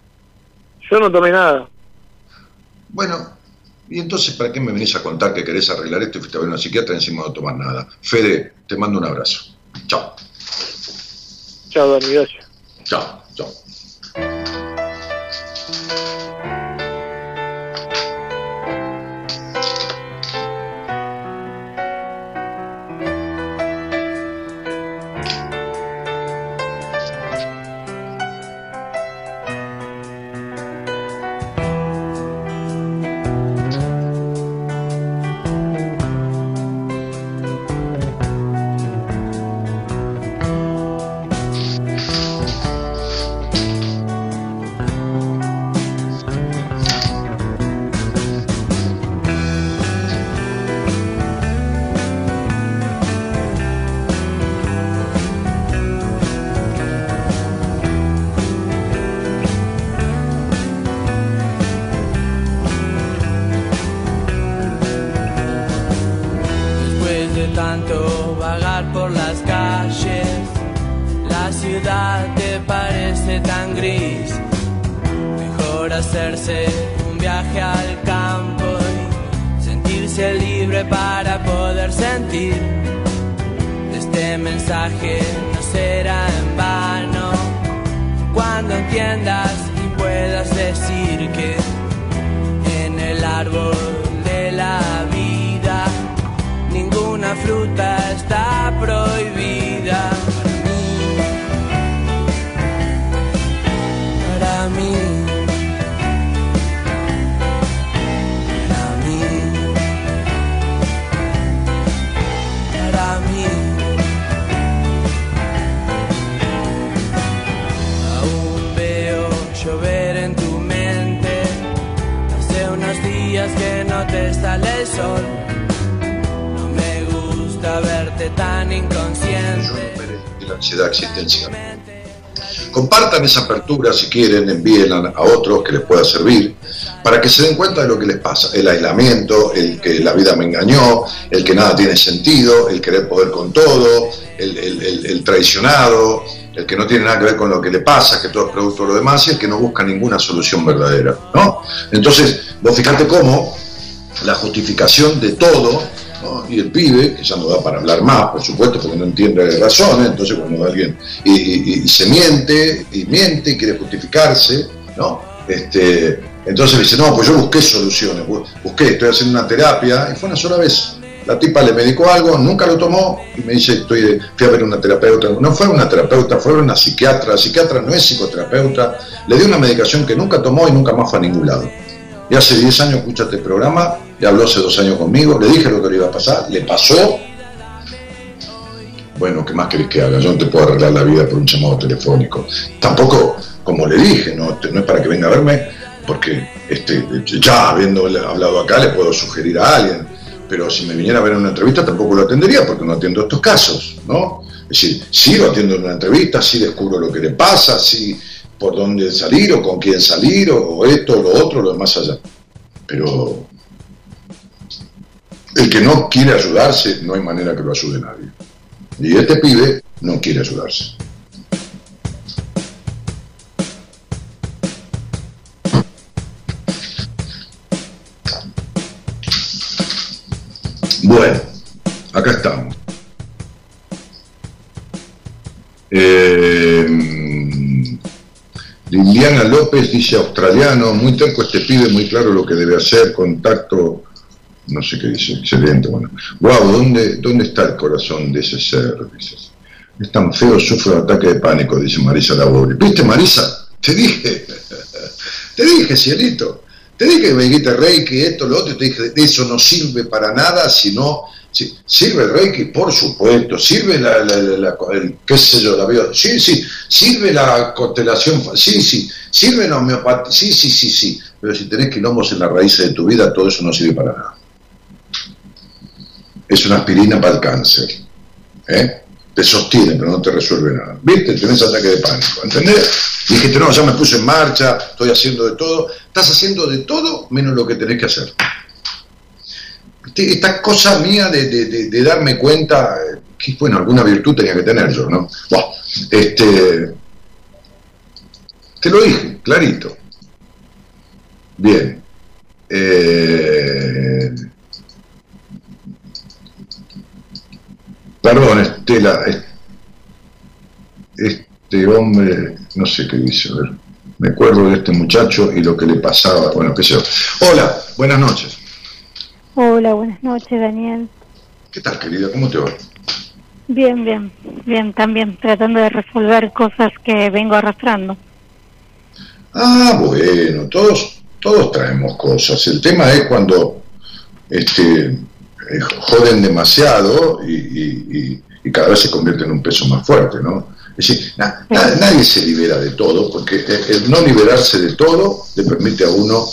S6: Yo no tomé nada.
S2: Bueno, y entonces, ¿para qué me venís a contar que querés arreglar esto y fuiste a ver una psiquiatra y encima no tomar nada? Fede, te mando un abrazo. Chao.
S6: Chao, Dani, gracias.
S2: Chao, Compartan esa apertura si quieren, envíen a otros que les pueda servir, para que se den cuenta de lo que les pasa. El aislamiento, el que la vida me engañó, el que nada tiene sentido, el querer poder con todo, el, traicionado, el que no tiene nada que ver con lo que le pasa, que todo es producto de lo demás, y el que no busca ninguna solución verdadera. ¿no? Entonces, vos fijate cómo la justificación de todo y el pibe, que ya no da para hablar más, por supuesto, porque no entiende razones, entonces cuando alguien y, se miente, y miente, y quiere justificarse, ¿no? Este, entonces dice, no, pues yo busqué soluciones, busqué, estoy haciendo una terapia, y fue una sola vez. La tipa le medicó algo, nunca lo tomó, y me dice, estoy, fui a ver una terapeuta. No fue una terapeuta, fue una psiquiatra. La psiquiatra no es psicoterapeuta. Le dio una medicación que nunca tomó y nunca más fue a ningún lado. Y hace 10 años escucha este programa le habló hace dos años conmigo, le dije lo que le iba a pasar, le pasó. Bueno, ¿qué más querés que haga? Yo no te puedo arreglar la vida por un llamado telefónico. Tampoco, como le dije, no, es para que venga a verme, porque este, ya habiendo hablado acá le puedo sugerir a alguien, pero si me viniera a ver en una entrevista tampoco lo atendería porque no atiendo estos casos, ¿no? Es decir, sí lo atiendo en una entrevista, sí descubro lo que le pasa, sí por dónde salir o con quién salir o esto o lo otro, lo demás allá. Pero el que no quiere ayudarse, no hay manera que lo ayude nadie. Y este pibe no quiere ayudarse. Bueno, acá estamos. Liliana López dice australiano, muy terco este pibe, muy claro lo que debe hacer, contacto no sé qué dice, excelente, bueno. Wow, ¿dónde, ¿dónde está el corazón de ese ser? Es tan feo, sufre un ataque de pánico, dice Marisa Labori. ¿Viste, Marisa? Te dije, te dije, cielito. Te dije que dijiste Reiki, esto, lo otro, te dije, eso no sirve para nada, sino, sirve el Reiki, por supuesto, sirve la, el, qué sé yo, la veo, sí, sí, sirve la constelación, sí, sí, sirve la homeopatía, sí, sí, sí, sí, pero si tenés quilombos en las raíces de tu vida, todo eso no sirve para nada es una aspirina para el cáncer. ¿eh? Te sostiene, pero no te resuelve nada. ¿Viste? Tenés ataque de pánico. ¿Entendés? Dijiste, no, ya me puse en marcha, estoy haciendo de todo. Estás haciendo de todo menos lo que tenés que hacer. Esta cosa mía de, darme cuenta, que bueno, alguna virtud tenía que tener yo, ¿no? este, te lo dije, clarito. Bien. Eh, Perdón, Estela, este hombre, no sé qué dice, a ver, me acuerdo de este muchacho y lo que le pasaba, bueno, qué sé yo. Hola, buenas noches.
S7: Hola, buenas noches, Daniel.
S2: ¿Qué tal, querida? ¿Cómo te va?
S7: Bien, bien, bien, también tratando de resolver cosas que vengo arrastrando.
S2: Ah, bueno, todos, todos traemos cosas. El tema es cuando este, eh, joden demasiado y, cada vez se convierte en un peso más fuerte, ¿no? Es decir, nadie se libera de todo, porque el, no liberarse de todo le permite a uno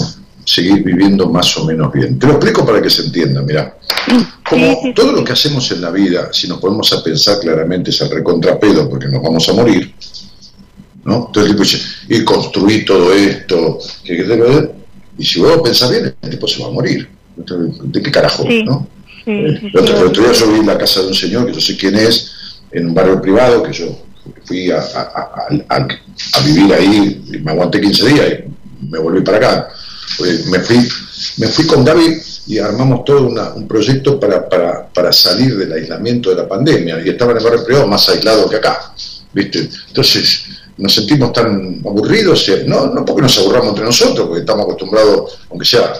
S2: seguir viviendo más o menos bien. Te lo explico para que se entienda, mira. Como todo lo que hacemos en la vida, si nos ponemos a pensar claramente, es el recontrapedo porque nos vamos a morir, ¿no? Entonces y construir todo esto, y si vos pensás bien, el tipo se va a morir. ¿De qué carajo, no? el otro, día yo vi la casa de un señor, que yo sé quién es, en un barrio privado, que yo fui a, vivir ahí, me aguanté 15 días y me volví para acá. Me fui, me fui con David y armamos todo un proyecto para, para, salir del aislamiento de la pandemia y estaba en el barrio privado más aislado que acá. ¿viste? Entonces nos sentimos tan aburridos, eh, no, no porque nos aburramos entre nosotros, porque estamos acostumbrados, aunque sea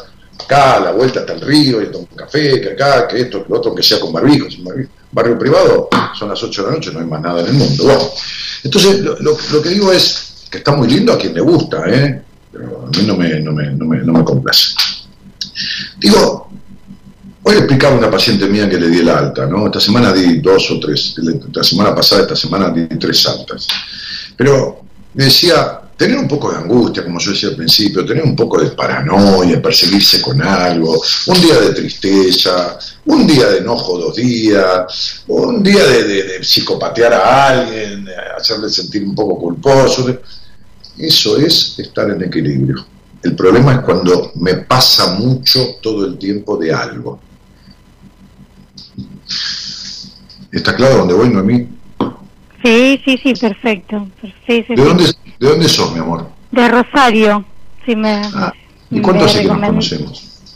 S2: acá, a la vuelta hasta el río, y tomar un café, que acá, que esto, que lo otro, aunque sea con barbijo, Barrio privado, son las 8 de la noche, no hay más nada en el mundo. entonces lo, que digo es que está muy lindo a quien le gusta, ¿eh? pero a mí no me, no me, no me, no me complace. Digo, Hoy le explicaba a una paciente mía que le di el alta, ¿no? Esta semana di dos o tres, la semana pasada, esta semana di tres altas. Pero me decía, tener un poco de angustia, como yo decía al principio, tener un poco de paranoia, perseguirse con algo, un día de tristeza, un día de enojo dos días, un día de, psicopatear a alguien, hacerle sentir un poco culposo. Eso es estar en equilibrio. El problema es cuando me pasa mucho todo el tiempo de algo. ¿Está claro dónde voy, Noemí?
S7: Sí, sí, sí, perfecto. ¿De,
S2: Dónde, ¿De dónde sos, mi amor?
S7: De Rosario. Si me,
S2: ah, ¿Y cuánto hace que nos conocemos?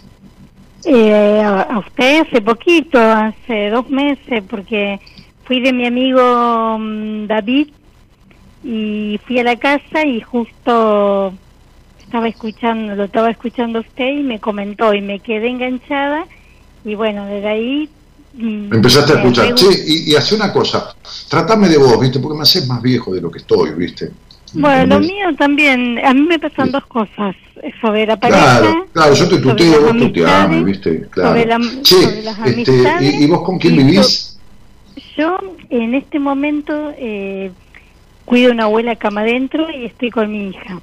S7: Eh, a, usted hace poquito, hace dos meses, porque fui de mi amigo mm, David y fui a la casa y justo estaba escuchando, lo estaba escuchando usted y me comentó y me quedé enganchada y bueno, desde ahí...
S2: Mm, Empezaste a escuchar. Sí, y, hace una cosa, tratame de vos, ¿viste? Porque me haces más viejo de lo que estoy, ¿viste?
S7: Bueno, lo mío también, a mí me pasan dos cosas, sobre la pareja...
S2: Claro, claro, yo te tuteo, vos tuteame, ¿viste? Claro. Sobre, la, este, ¿y, vos con quién vivís?
S7: Yo, en este momento, eh, cuido una abuela cama adentro y estoy con mi hija.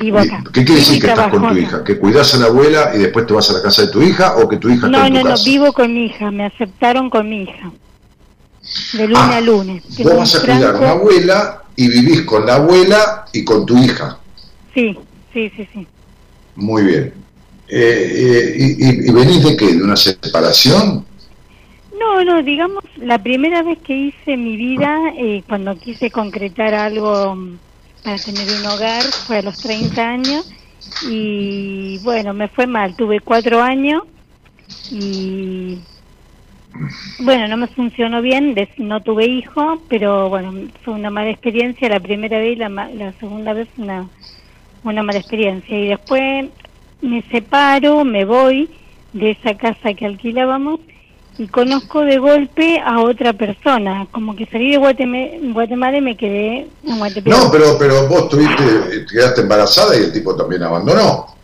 S7: Vivo acá.
S2: ¿Qué quiere decir que estás con tu hija? ¿Que cuidas a la abuela y después te vas a la casa de tu hija o que tu hija
S7: no,
S2: está en
S7: tu
S2: no?
S7: No, no, vivo con mi hija, me aceptaron con mi hija. De lunes
S2: ah,
S7: a lunes.
S2: Vos vas a cuidar a una abuela y vivís con la abuela y con tu hija.
S7: Sí, sí, sí, sí.
S2: Muy bien. Eh, eh, y, y, venís de qué? ¿De una separación?
S7: No, no, digamos, la primera vez que hice mi vida, eh, cuando quise concretar algo para tener un hogar, fue a los 30 años y bueno, me fue mal, tuve cuatro años y bueno, no me funcionó bien, no tuve hijo, pero bueno, fue una mala experiencia la primera vez y la, la segunda vez una, una mala experiencia. Y después me separo, me voy de esa casa que alquilábamos y conozco de golpe a otra persona, como que salí de Guatemala, y me quedé en Guatemala.
S2: No, pero, pero vos tuviste, quedaste embarazada y el tipo también abandonó.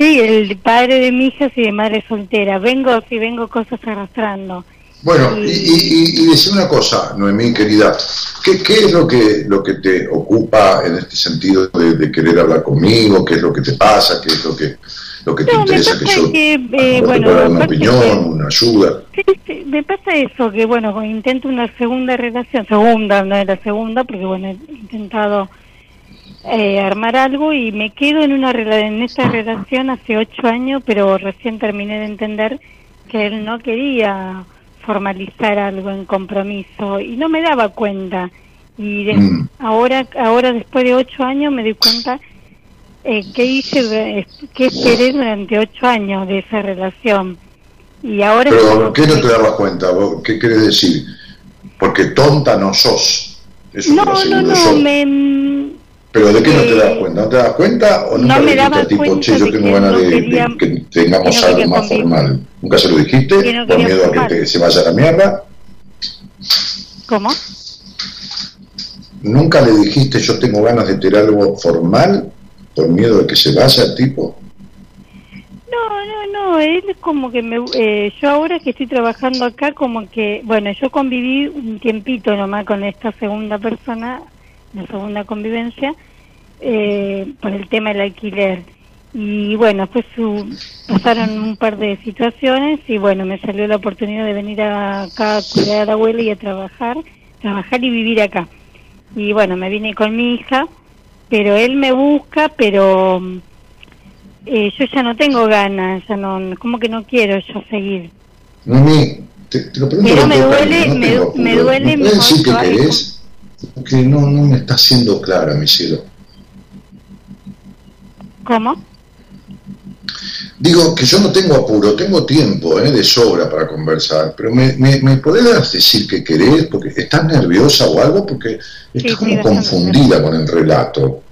S7: Sí, el padre de mi hija y de madre soltera. Vengo, sí, vengo cosas arrastrando.
S2: Bueno, y, y, y, una cosa, Noemí, querida, ¿qué, ¿qué, es lo que, lo que te ocupa en este sentido de, de querer hablar conmigo? ¿Qué es lo que te pasa? ¿Qué es lo que lo que te interesa que yo que, eh, bueno, una opinión, una ayuda.
S7: Sí, me pasa eso, que bueno, intento una segunda relación, segunda, no es la segunda, porque bueno, he intentado eh, armar algo y me quedo en una en esta relación hace ocho años, pero recién terminé de entender que él no quería formalizar algo en compromiso y no me daba cuenta y mm. ahora ahora después de ocho años me di cuenta eh, qué hice, qué esperé durante ocho años de esa relación. Y ahora
S2: Pero, ¿qué no te dabas cuenta? ¿Qué quieres decir? Porque tonta no sos.
S7: Eso no, no, no, me...
S2: ¿Pero de qué no te das cuenta? ¿No te das cuenta o
S7: no me daba tipo,
S2: che, yo tengo ganas de, que tengamos algo más formal? ¿Nunca se lo dijiste? ¿Por miedo a que te, se vaya a la mierda?
S7: ¿Cómo?
S2: ¿Nunca le dijiste yo tengo ganas de tener algo formal? por miedo de que se vaya el tipo?
S7: No, no, no, él es como que me, eh, yo ahora que estoy trabajando acá, como que, bueno, yo conviví un tiempito nomás con esta segunda persona, la segunda convivencia, eh, por el tema del alquiler. Y bueno, pues su, pasaron un par de situaciones y bueno, me salió la oportunidad de venir acá a cuidar a la abuela y a trabajar, trabajar y vivir acá. Y bueno, me vine con mi hija pero él me busca, pero eh, yo ya no tengo ganas, ya no, como que no quiero yo seguir.
S2: Mami, te, te lo pregunto.
S7: Pero me duele, me, me, duele.
S2: ¿No decir que querés? Porque no, no me está siendo clara, mi cielo.
S7: ¿Cómo?
S2: Digo que yo no tengo apuro, tengo tiempo eh, de sobra para conversar, pero me, me, me podés decir que querés, porque estás nerviosa o algo, porque estás como confundida con el relato.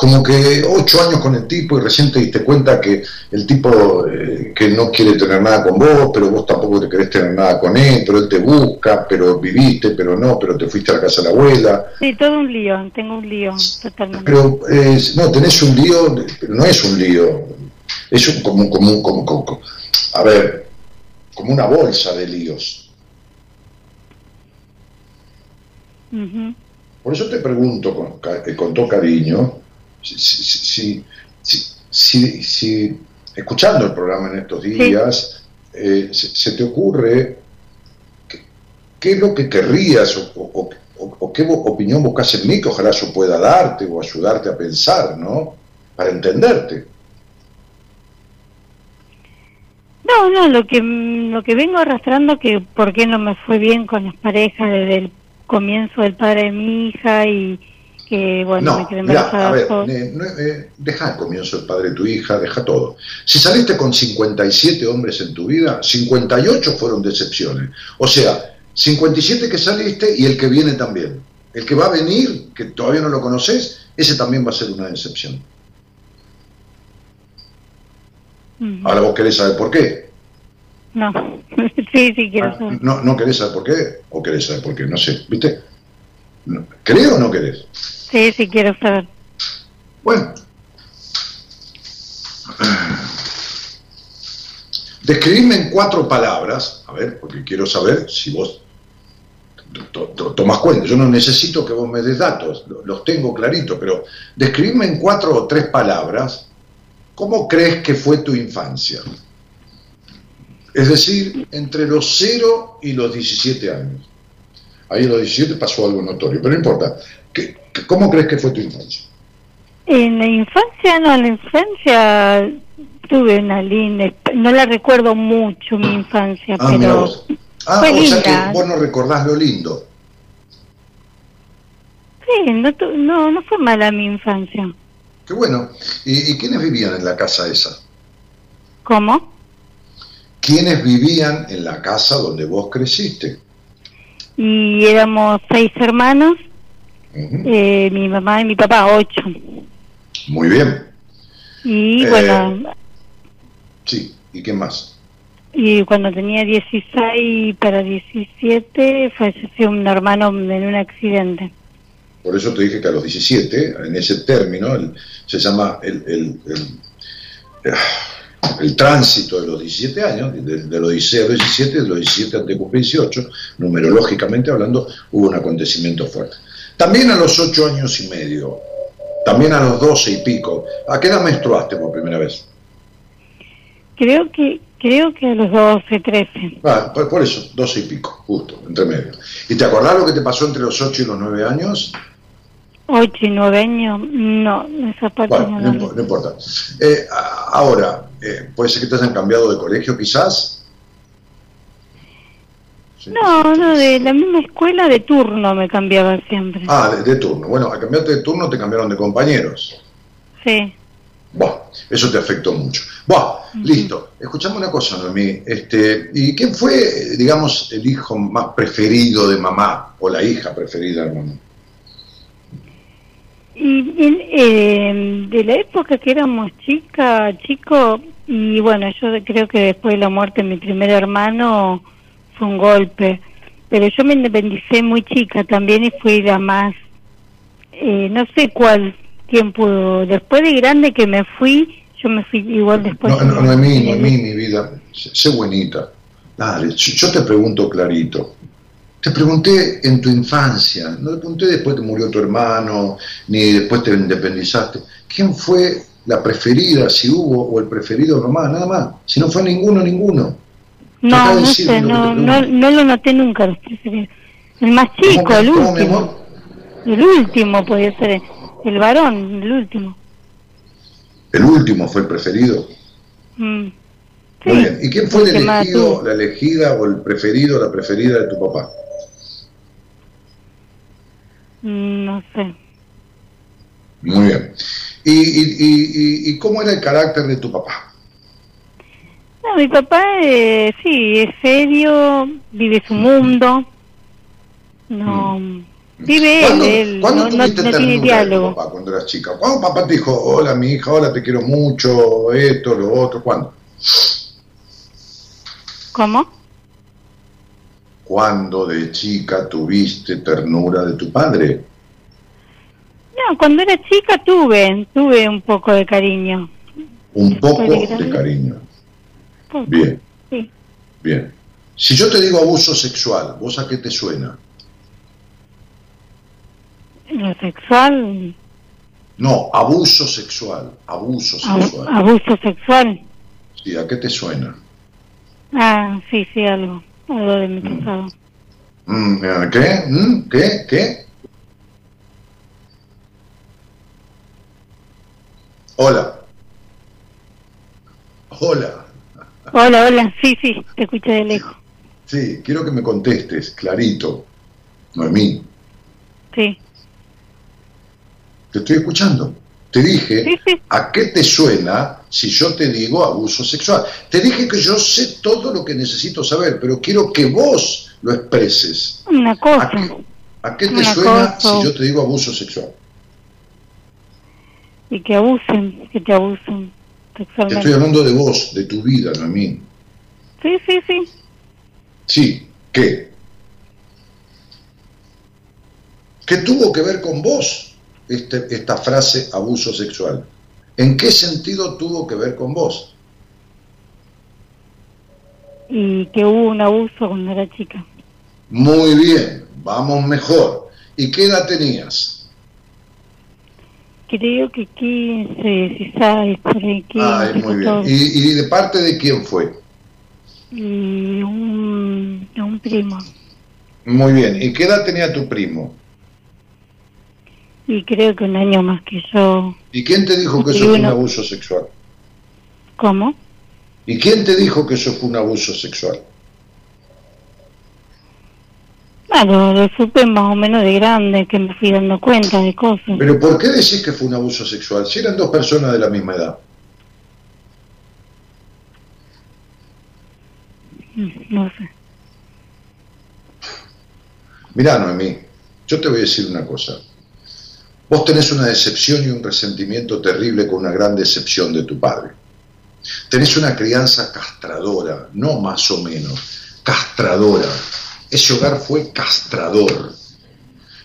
S2: Como que ocho años con el tipo y recién te diste cuenta que el tipo eh, que no quiere tener nada con vos, pero vos tampoco te querés tener nada con él, pero él te busca, pero viviste, pero no, pero te fuiste a la casa de la abuela.
S7: Sí, todo un lío, tengo un lío totalmente.
S2: Pero eh, no, tenés un lío, pero no es un lío, es un, como, como, como, como, a ver, como una bolsa de líos. Por eso te pregunto con, eh, con todo cariño, si, si, si, si- si- escuchando el programa en estos días, eh, se, se te ocurre qué, qué es lo que querrías o, o- o- o qué opinión buscas en mí que ojalá yo pueda darte o ayudarte a pensar, ¿no? Para entenderte.
S7: No, no, lo que lo que vengo arrastrando que por qué no me fue bien con las parejas desde el comienzo del padre de mi hija y que bueno, me
S2: No,
S7: quedé
S2: mira,
S7: embarazada
S2: a ver,
S7: por-
S2: eh, eh, deja el comienzo el padre de tu hija, deja todo. Si saliste con 57 hombres en tu vida, 58 fueron decepciones. O sea, 57 que saliste y el que viene también. El que va a venir, que todavía no lo conoces, ese también va a ser una decepción. Ahora vos querés saber por qué.
S7: No, sí, sí quiero
S2: Ah,
S7: saber.
S2: No, no querés saber por qué, o querés saber por qué, no sé, ¿viste? ¿Querés o no querés?
S7: Sí, sí quiero saber.
S2: Bueno. Describirme en cuatro palabras, a ver, porque quiero saber si vos to- to- tomás cuenta. Yo no necesito que vos me des datos, lo- los tengo claritos, pero describirme en cuatro o tres palabras, ¿cómo crees que fue tu infancia? Es decir, entre los 0 y los 17 años. Ahí a los 17 pasó algo notorio, pero no importa. ¿Qué- qué- ¿Cómo crees que fue tu infancia?
S7: En la infancia, no, en la infancia tuve una linda, no la recuerdo mucho mi infancia,
S2: Ah,
S7: pero
S2: vos. Ah,
S7: fue
S2: o sea
S7: linda.
S2: que vos no recordás lo lindo.
S7: sí, no, tu- no, no fue mala mi infancia.
S2: Qué bueno. ¿Y, y quiénes vivían en la casa esa?
S7: ¿Cómo?
S2: ¿Quiénes vivían en la casa donde vos creciste?
S7: Y éramos seis hermanos, Eh, mi mamá y mi papá, ocho.
S2: Muy bien.
S7: Y
S2: Eh.
S7: bueno,
S2: Sí. ¿Y qué más?
S7: y cuando tenía 16 para 17 falleció un hermano en un accidente.
S2: Por eso te dije que a los 17, en ese término, el- se llama el, el- el- ah, el tránsito de los 17 años, de, de los 16 a los 17, de los 17 antes de cumplir 18, numerológicamente hablando, hubo un acontecimiento fuerte. También a los 8 años y medio, también a los 12 y pico, ¿a qué edad menstruaste por primera vez?
S7: Creo que creo que a los 12, 13.
S2: Ah, por, por eso, 12 y pico, justo, entre medio. ¿Y te acordás lo que te pasó entre los 8 y los 9 años?
S7: 8 y 9 años, no, esa parte
S2: Bueno,
S7: no
S2: no, importa. Eh, ahora, eh, puede ser que te hayan cambiado de colegio quizás. Sí.
S7: No, no, de la misma escuela de turno me cambiaba siempre.
S2: Ah, de, de turno. Bueno, al cambiarte de turno te cambiaron de compañeros.
S7: Sí.
S2: Buah, eso te afectó mucho. Buah, listo. Escuchame una cosa, Noemí. Este, ¿Y quién fue, digamos, el hijo más preferido de mamá o la hija preferida de mamá?
S7: Y en- eh, de la época que éramos chica, chico, y bueno, yo creo que después de la muerte de mi primer hermano fue un golpe. Pero yo me independicé muy chica también y fui la más, eh, no sé cuál tiempo, después de grande que me fui, yo me fui igual después.
S2: No, no, Noemí, Noemí, mi vida, sé, buenita. Dale, yo yo te pregunto clarito. Te pregunté en tu infancia, no te pregunté después que murió tu hermano, ni después te independizaste. ¿Quién fue la preferida, si hubo, o el preferido nomás? Nada más. Si no fue ninguno, ninguno.
S7: No, no sé, no, no, no lo noté nunca. El más chico,
S2: ¿Cómo,
S7: el último. El último podía ser, el varón, el último.
S2: El último fue el preferido.
S7: Mm.
S2: Muy bien. ¿Y quién fue el elegido, la elegida o el preferido, la preferida de tu papá?
S7: Mm, No sé.
S2: Muy bien. ¿Y, y, y- y- y cómo era el carácter de tu papá?
S7: No, mi papá, eh, sí, es serio, vive su mundo. No, vive él,
S2: ¿Cuándo,
S7: él,
S2: cuándo
S7: no, no, no tiene diálogo.
S2: papá cuando eras chica? ¿Cuándo papá te dijo, hola mi hija, hola, te quiero mucho, esto, lo otro? ¿Cuándo?
S7: ¿Cómo?
S2: ¿Cuándo de chica tuviste ternura de tu padre?
S7: No, cuando era chica tuve, tuve un poco de cariño.
S2: Un poco
S7: de
S2: cariño. Bien,
S7: Sí.
S2: bien. Si yo te digo abuso sexual, ¿vos a qué te suena?
S7: Lo sexual,
S2: No, abuso sexual, abuso
S7: abu-
S2: sexual.
S7: abuso sexual.
S2: Sí, ¿a qué te suena?
S7: Ah, sí, sí, algo. Algo de mi pasado.
S2: Mm, eh, ¿Qué? Mm, ¿Qué? ¿Qué? Hola. Hola.
S7: Hola, hola. Sí, sí, te escuché de lejos.
S2: Sí, quiero que me contestes, clarito. Noemí,
S7: Sí.
S2: te estoy escuchando. Te dije,
S7: Sí, sí.
S2: ¿a qué te suena si yo te digo abuso sexual? Te dije que yo sé todo lo que necesito saber, pero quiero que vos lo expreses.
S7: Una
S2: ¿A
S7: cosa.
S2: qué, a qué te suena
S7: cosa.
S2: si yo te digo abuso sexual?
S7: Y que abusen, que te abusen sexualmente.
S2: estoy hablando de vos, de tu vida, Noemí.
S7: Sí, sí, sí.
S2: Sí, ¿qué? ¿Qué tuvo que ver con vos este- esta frase abuso sexual? ¿En qué sentido tuvo que ver con vos?
S7: Y que hubo un abuso cuando era chica.
S2: Muy bien, vamos mejor. ¿Y qué edad tenías?
S7: Creo que 15, 16, por ahí, 15,
S2: Ay, muy bien.
S7: 14.
S2: ¿Y, y de parte de quién fue?
S7: Y un, un primo.
S2: Muy bien. ¿Y qué edad tenía tu primo?
S7: Y creo que un año más que yo.
S2: ¿Y quién te dijo que eso fue un abuso sexual?
S7: ¿Cómo?
S2: ¿Y quién te dijo que eso fue un abuso sexual?
S7: Bueno, lo supe más o menos de grande, que me fui dando cuenta de cosas.
S2: Pero ¿por qué decís que fue un abuso sexual? Si eran dos personas de la misma edad.
S7: Mm, No sé.
S2: Mirá, Noemí, yo te voy a decir una cosa. Vos tenés una decepción y un resentimiento terrible con una gran decepción de tu padre. Tenés una crianza castradora, no más o menos, castradora. Ese hogar fue castrador.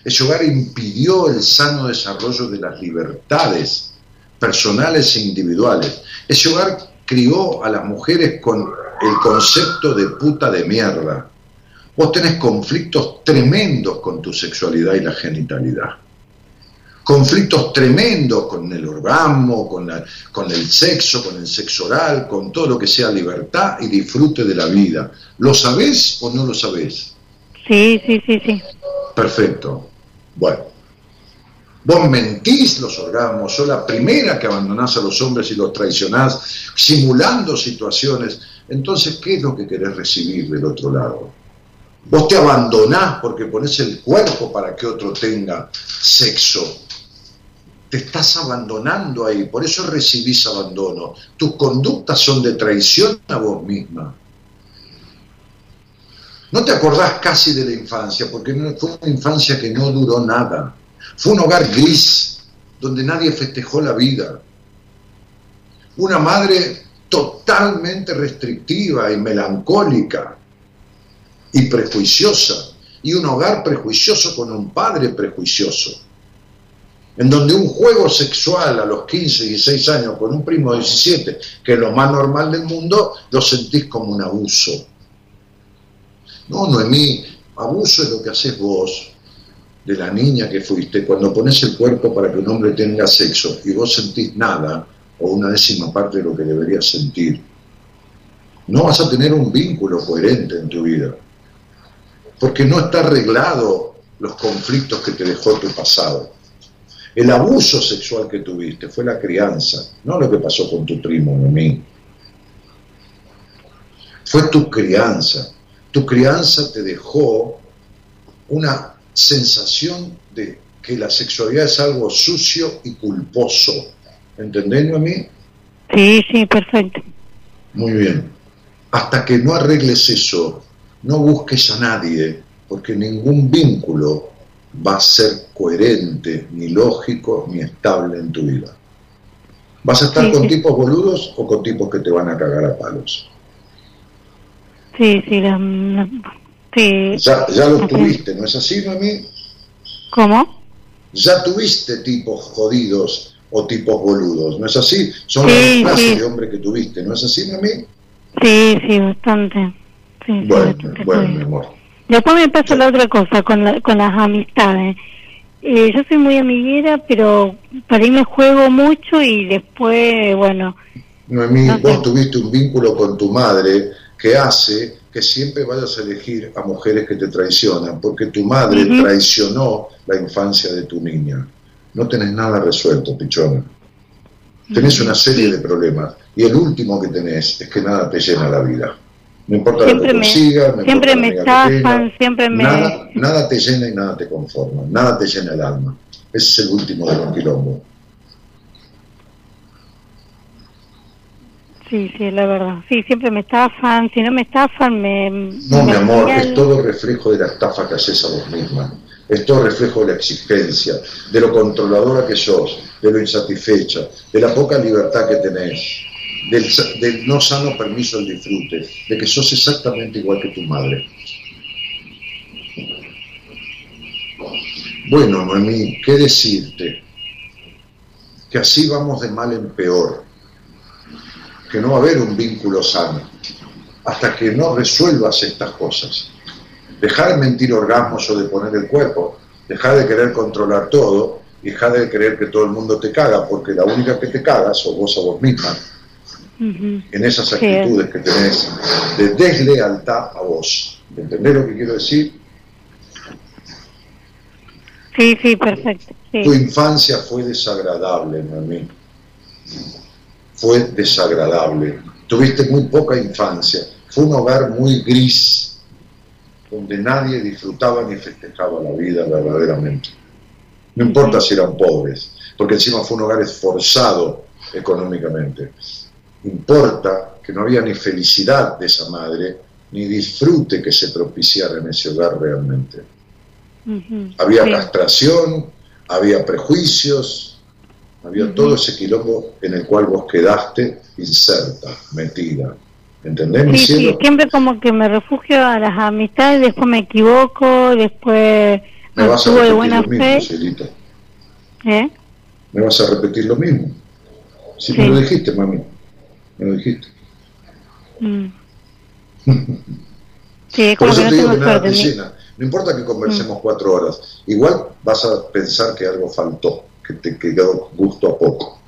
S2: Ese hogar impidió el sano desarrollo de las libertades personales e individuales. Ese hogar crió a las mujeres con el concepto de puta de mierda. Vos tenés conflictos tremendos con tu sexualidad y la genitalidad. Conflictos tremendos con el orgasmo, con, la- con el sexo, con el sexo oral, con todo lo que sea libertad y disfrute de la vida. ¿Lo sabés o no lo sabés?
S7: Sí, sí, sí, sí.
S2: Perfecto. Bueno. Vos mentís los orgasmos, sos la primera que abandonás a los hombres y los traicionás, simulando situaciones. Entonces, ¿qué es lo que querés recibir del otro lado? Vos te abandonás porque pones el cuerpo para que otro tenga sexo. Te estás abandonando ahí, por eso recibís abandono. Tus conductas son de traición a vos misma. No te acordás casi de la infancia, porque fue una infancia que no duró nada. Fue un hogar gris, donde nadie festejó la vida. Una madre totalmente restrictiva y melancólica y prejuiciosa. Y un hogar prejuicioso con un padre prejuicioso. En donde un juego sexual a los 15, 16 años con un primo de 17, que es lo más normal del mundo, lo sentís como un abuso. No, Noemí, abuso es lo que haces vos de la niña que fuiste cuando pones el cuerpo para que un hombre tenga sexo y vos sentís nada o una décima parte de lo que deberías sentir. No vas a tener un vínculo coherente en tu vida porque no está arreglado los conflictos que te dejó tu pasado. El abuso sexual que tuviste fue la crianza, no lo que pasó con tu primo, Noemí. Fue tu crianza. Tu crianza te dejó una sensación de que la sexualidad es algo sucio y culposo. ¿Entendés, Noemí?
S7: Sí, sí, perfecto.
S2: Muy bien. Hasta que no arregles eso, no busques a nadie, porque ningún vínculo va a ser coherente, ni lógico, ni estable en tu vida. ¿Vas a estar
S7: Sí,
S2: con
S7: sí.
S2: tipos boludos o con tipos que te van a cagar a palos?
S7: Sí, sí, la, la- sí.
S2: Ya, ya los tuviste, ¿no es así, Noemí?
S7: ¿Cómo?
S2: Ya tuviste tipos jodidos o tipos boludos, ¿no es así? Son
S7: Sí,
S2: las clases
S7: sí.
S2: de hombre que tuviste, ¿no es así, Noemí?
S7: Sí, sí, bastante. Sí,
S2: Bueno,
S7: bastante
S2: bueno, mi amor.
S7: Después me pasa la otra cosa con, la- con las amistades. Eh, yo soy muy amiguera, pero para mí me juego mucho y después, bueno...
S2: Noemí, vos tuviste un vínculo con tu madre que hace que siempre vayas a elegir a mujeres que te traicionan, porque tu madre traicionó la infancia de tu niña. No tenés nada resuelto, pichona. Tenés una serie de problemas y el último que tenés es que nada te llena la vida. No importa
S7: siempre
S2: lo que consigas,
S7: siempre me estafan, siempre me...
S2: Nada, nada te llena y nada te conforma, nada te llena el alma. Ese es el último de los quilombos.
S7: Sí, sí, la verdad. Sí, siempre me estafan. Si no me estafan, me.
S2: No, mi amor, es todo reflejo de la estafa que haces a vos misma. Es todo reflejo de la exigencia, de lo controladora que sos, de lo insatisfecha, de la poca libertad que tenés, del, no sano permiso al disfrute, de que sos exactamente igual que tu madre. Bueno, Noemí, ¿qué decirte? Que así vamos de mal en peor que no va a haber un vínculo sano hasta que no resuelvas estas cosas. Dejar de mentir orgasmos o de poner el cuerpo, dejar de querer controlar todo y dejar de creer que todo el mundo te caga, porque la única que te caga sos vos a vos misma. En esas actitudes que tenés de deslealtad a vos. ¿Entendés lo que quiero decir?
S7: Sí, sí, perfecto.
S2: Tu infancia fue desagradable, mami fue desagradable. Tuviste muy poca infancia. Fue un hogar muy gris, donde nadie disfrutaba ni festejaba la vida verdaderamente. No importa si eran pobres, porque encima fue un hogar esforzado económicamente. Importa que no había ni felicidad de esa madre, ni disfrute que se propiciara en ese hogar realmente. Había castración, había prejuicios, había todo ese quilombo en el cual vos quedaste inserta, metida. ¿Entendés,
S7: sí, Sí, siempre como que me refugio a las amistades, después me equivoco, después
S2: me vas a repetir de buena lo mismo, ¿Eh? Me vas a repetir lo mismo. Si me lo dijiste, mami. Me lo dijiste. Mm.
S7: sí, como Por eso que te digo que nada te
S2: llena. No importa que conversemos mm. cuatro horas, igual vas a pensar que algo faltó que te quedó gusto a poco.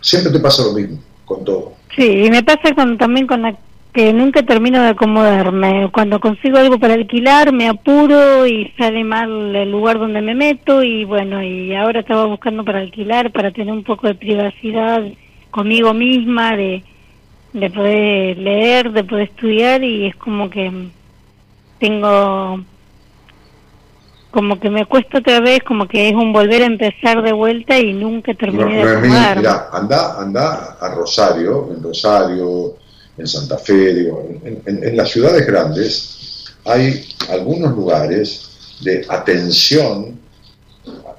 S2: Siempre te pasa lo mismo con todo.
S7: Sí, y me pasa con, también con la que nunca termino de acomodarme. Cuando consigo algo para alquilar, me apuro y sale mal el lugar donde me meto y bueno, y ahora estaba buscando para alquilar, para tener un poco de privacidad conmigo misma, de, de poder leer, de poder estudiar y es como que tengo como que me cuesta otra vez, como que es un volver a empezar de vuelta y nunca terminé de
S2: acomodar. Mira, anda, anda a Rosario, en Rosario, en Santa Fe, digo, en, las ciudades grandes hay algunos lugares de atención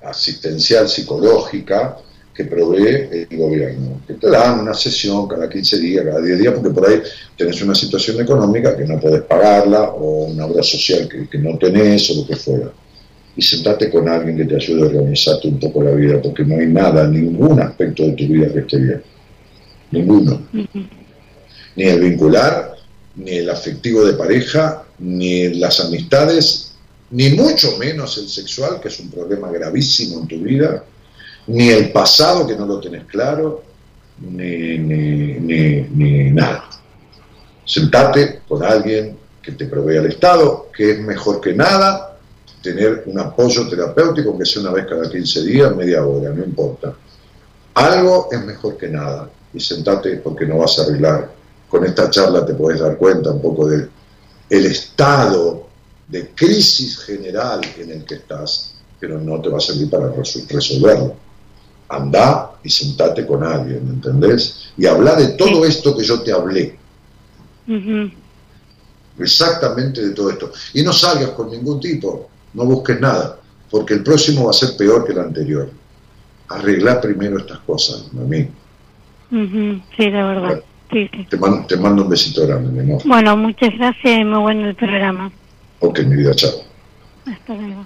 S2: asistencial psicológica que provee el gobierno, que te dan una sesión cada 15 días, cada 10 días, porque por ahí tenés una situación económica que no puedes pagarla o una obra social que, que no tenés o lo que fuera y sentate con alguien que te ayude a organizarte un poco la vida, porque no hay nada, ningún aspecto de tu vida que esté bien. Ninguno. Ni el vincular, ni el afectivo de pareja, ni las amistades, ni mucho menos el sexual, que es un problema gravísimo en tu vida, ni el pasado, que no lo tenés claro, ni, ni, ni, ni nada. Sentate con alguien que te provea el Estado, que es mejor que nada, tener un apoyo terapéutico, que sea una vez cada 15 días, media hora, no importa. Algo es mejor que nada. Y sentate porque no vas a arreglar. Con esta charla te puedes dar cuenta un poco del el estado de crisis general en el que estás, pero no te va a servir para resolverlo. Anda y sentate con alguien, ¿entendés? Y habla de todo esto que yo te hablé. Exactamente de todo esto. Y no salgas con ningún tipo no busques nada, porque el próximo va a ser peor que el anterior. Arreglar primero estas cosas, mami.
S7: Sí, la verdad.
S2: Te, mando, te mando un besito grande, mi amor.
S7: Bueno, muchas gracias y muy bueno el programa.
S2: Ok, mi vida, chao.
S7: Hasta luego.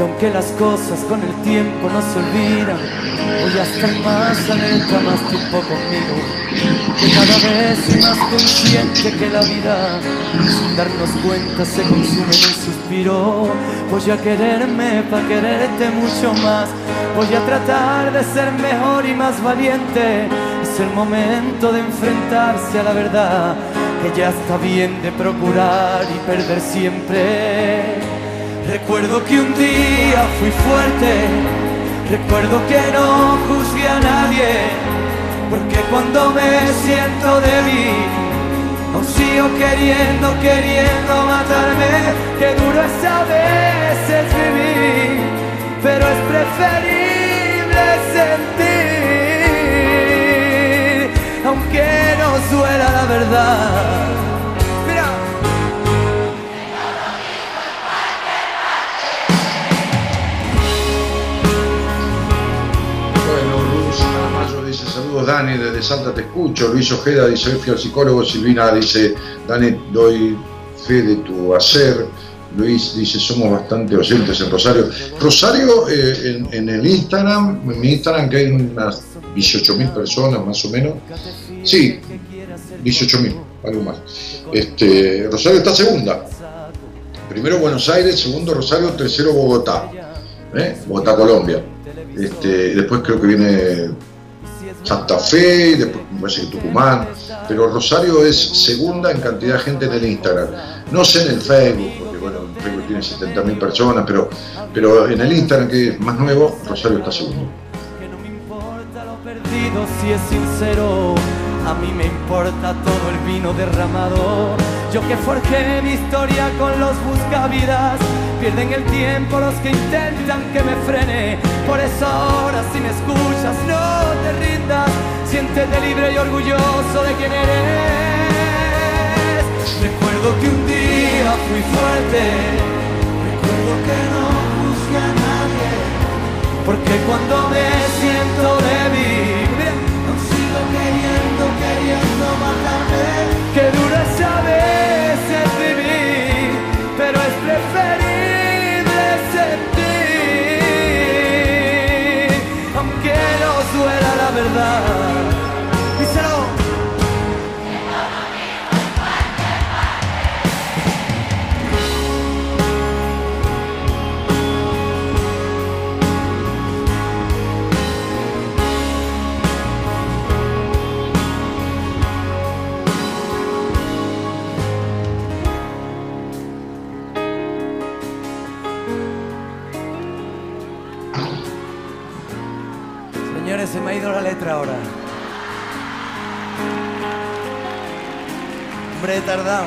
S3: y aunque las cosas con el tiempo no se olvidan, voy a estar más alerta, más tiempo conmigo. Que cada vez soy más consciente que la vida, sin darnos cuenta, se consume en un suspiro. Voy a quererme para quererte mucho más. Voy a tratar de ser mejor y más valiente. Es el momento de enfrentarse a la verdad, que ya está bien de procurar y perder siempre. Recuerdo que un día fui fuerte, recuerdo que no juzgué a nadie, porque cuando me siento débil, aún sigo queriendo, queriendo matarme, que duro es a veces vivir, pero es preferible sentir, aunque no duela la verdad
S2: Dani, desde Salta te escucho. Luis Ojeda dice, fui al psicólogo. Silvina dice, Dani, doy fe de tu hacer. Luis dice, somos bastante oyentes en Rosario. Rosario, eh, en, el Instagram, en mi Instagram, que hay unas 18 mil personas más o menos. Sí, 18 mil, algo más. Este, Rosario está segunda. Primero Buenos Aires, segundo Rosario, tercero Bogotá. ¿eh? Bogotá, Colombia. Este, después creo que viene Santa Fe, después me parece que Tucumán, pero Rosario es segunda en cantidad de gente en el Instagram. No sé en el Facebook, porque bueno, el Facebook tiene 70.000 personas, pero, pero en el Instagram, que es más nuevo, Rosario está segundo.
S3: Que no me importa lo perdido si es sincero, a mí me importa todo el vino derramado. Yo que forjé mi historia con los buscavidas, pierden el tiempo los que intentan que me frene. Por eso ahora si me escuchas no te rindas, siéntete libre y orgulloso de quien eres. Recuerdo que un día fui fuerte, recuerdo que no juzgué a nadie, porque cuando me siento débil, duela La letra ahora. Hombre, he tardado.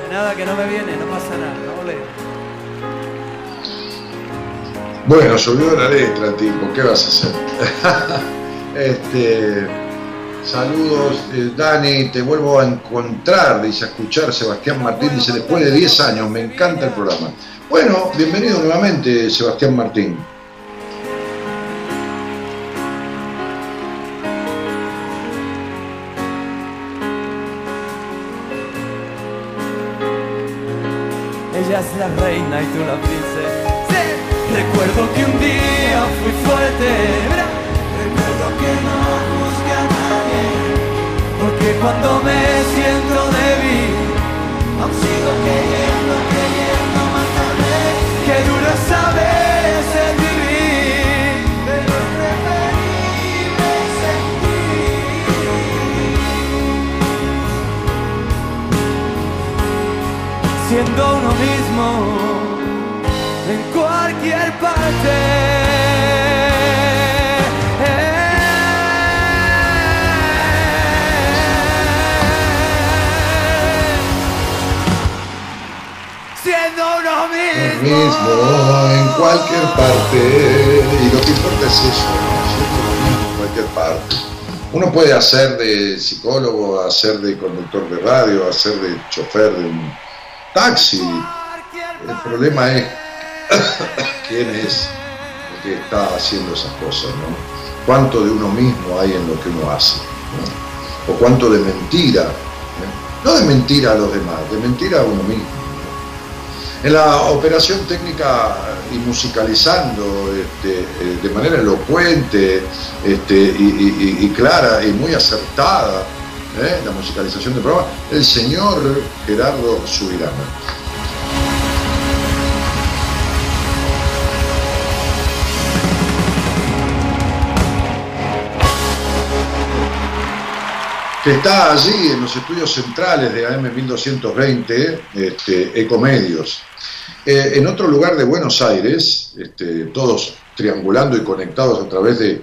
S3: De nada, que no me viene, no pasa nada, no ole.
S2: Bueno, subió la letra, tipo, ¿qué vas a hacer? este, saludos, eh, Dani, te vuelvo a encontrar, dice, a escuchar Sebastián Martín, dice, después de 10 años, me encanta el programa. Bueno, bienvenido nuevamente, Sebastián Martín.
S3: Ella es la reina y tú la princesa. Sí. Recuerdo que un día fui fuerte. Recuerdo que no juzgué a nadie. Porque cuando me siento débil, aún sigo queriendo Siendo uno mismo en cualquier parte. Mismo.
S2: en cualquier parte. Y lo que importa es eso, en cualquier parte. Uno puede hacer de psicólogo, hacer de conductor de radio, hacer de chofer de un taxi. El problema es quién es el que está haciendo esas cosas, ¿no? Cuánto de uno mismo hay en lo que uno hace. O cuánto de mentira, ¿eh? no de mentira a los demás, de mentira a uno mismo. En la operación técnica y musicalizando este, eh, de manera elocuente este, y, clara y muy acertada ¿eh? la musicalización del programa, el señor Gerardo Subirana. Que está allí en los estudios centrales de AM 1220, este, Ecomedios. Eh, en otro lugar de Buenos Aires, este, todos triangulando y conectados a través de,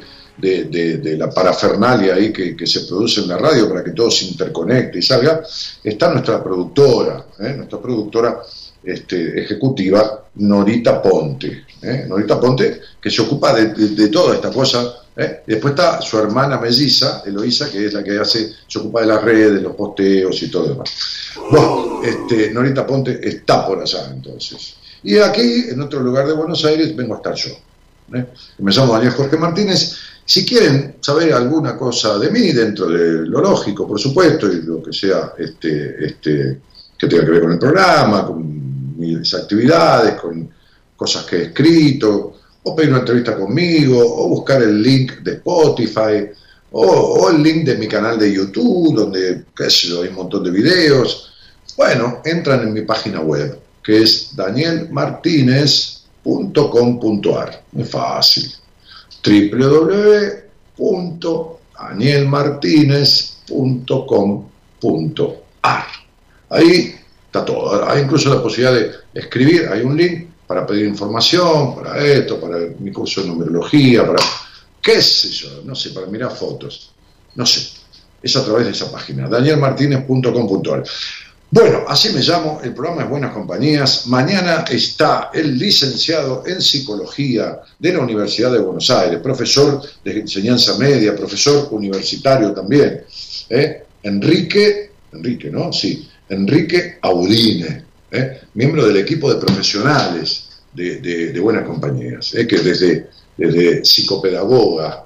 S2: la parafernalia ahí que, se produce en la radio para que todo se interconecte y salga, está nuestra productora, ¿eh? nuestra productora este, ejecutiva, Norita Ponte. ¿eh? Norita Ponte, que se ocupa de, toda esta cosa. Después está su hermana melliza, Eloísa, que es la que se ocupa de las redes, los posteos y todo lo demás. Bueno, este, Norita Ponte está por allá entonces. Y aquí, en otro lugar de Buenos Aires, vengo a estar yo. ¿eh? Me llamo Daniel Jorge Martínez. Si quieren saber alguna cosa de mí, dentro de lo lógico, por supuesto, y lo que sea este, este, que tenga que ver con el programa, con mis actividades, con cosas que he escrito, o pedir una entrevista conmigo, o buscar el link de Spotify, o, el link de mi canal de YouTube, donde, qué hay un montón de videos. Bueno, entran en mi página web, que es danielmartinez.com.ar. Muy fácil. www.danielmartinez.com.ar. Ahí está todo. Hay incluso la posibilidad de escribir, hay un link para pedir información, para esto, para mi curso de numerología, para qué sé yo, no sé, para mirar fotos, no sé. Es a través de esa página, danielmartinez.com.ar. Bueno, así me llamo, el programa es Buenas Compañías. Mañana está el licenciado en Psicología de la Universidad de Buenos Aires, profesor de enseñanza media, profesor universitario también. ¿eh? Enrique, Enrique, ¿no? Sí, Enrique Audine, ¿eh? miembro del equipo de profesionales de, Buenas Compañías, ¿eh? que desde, desde psicopedagoga,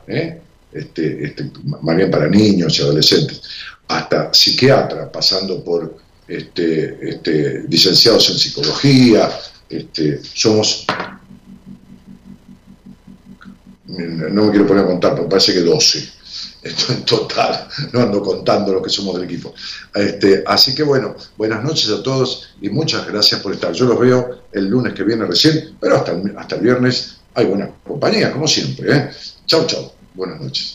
S2: este, este, más bien para niños y adolescentes, hasta psiquiatra, pasando por este, este, licenciados en psicología, este, somos, no me quiero poner a contar, pero parece que 12, esto en total, no ando contando lo que somos del equipo. Este, así que bueno, buenas noches a todos y muchas gracias por estar. Yo los veo el lunes que viene recién, pero hasta el, hasta el viernes hay buena compañía, como siempre. ¿eh? Chau, chau. Buenas noches.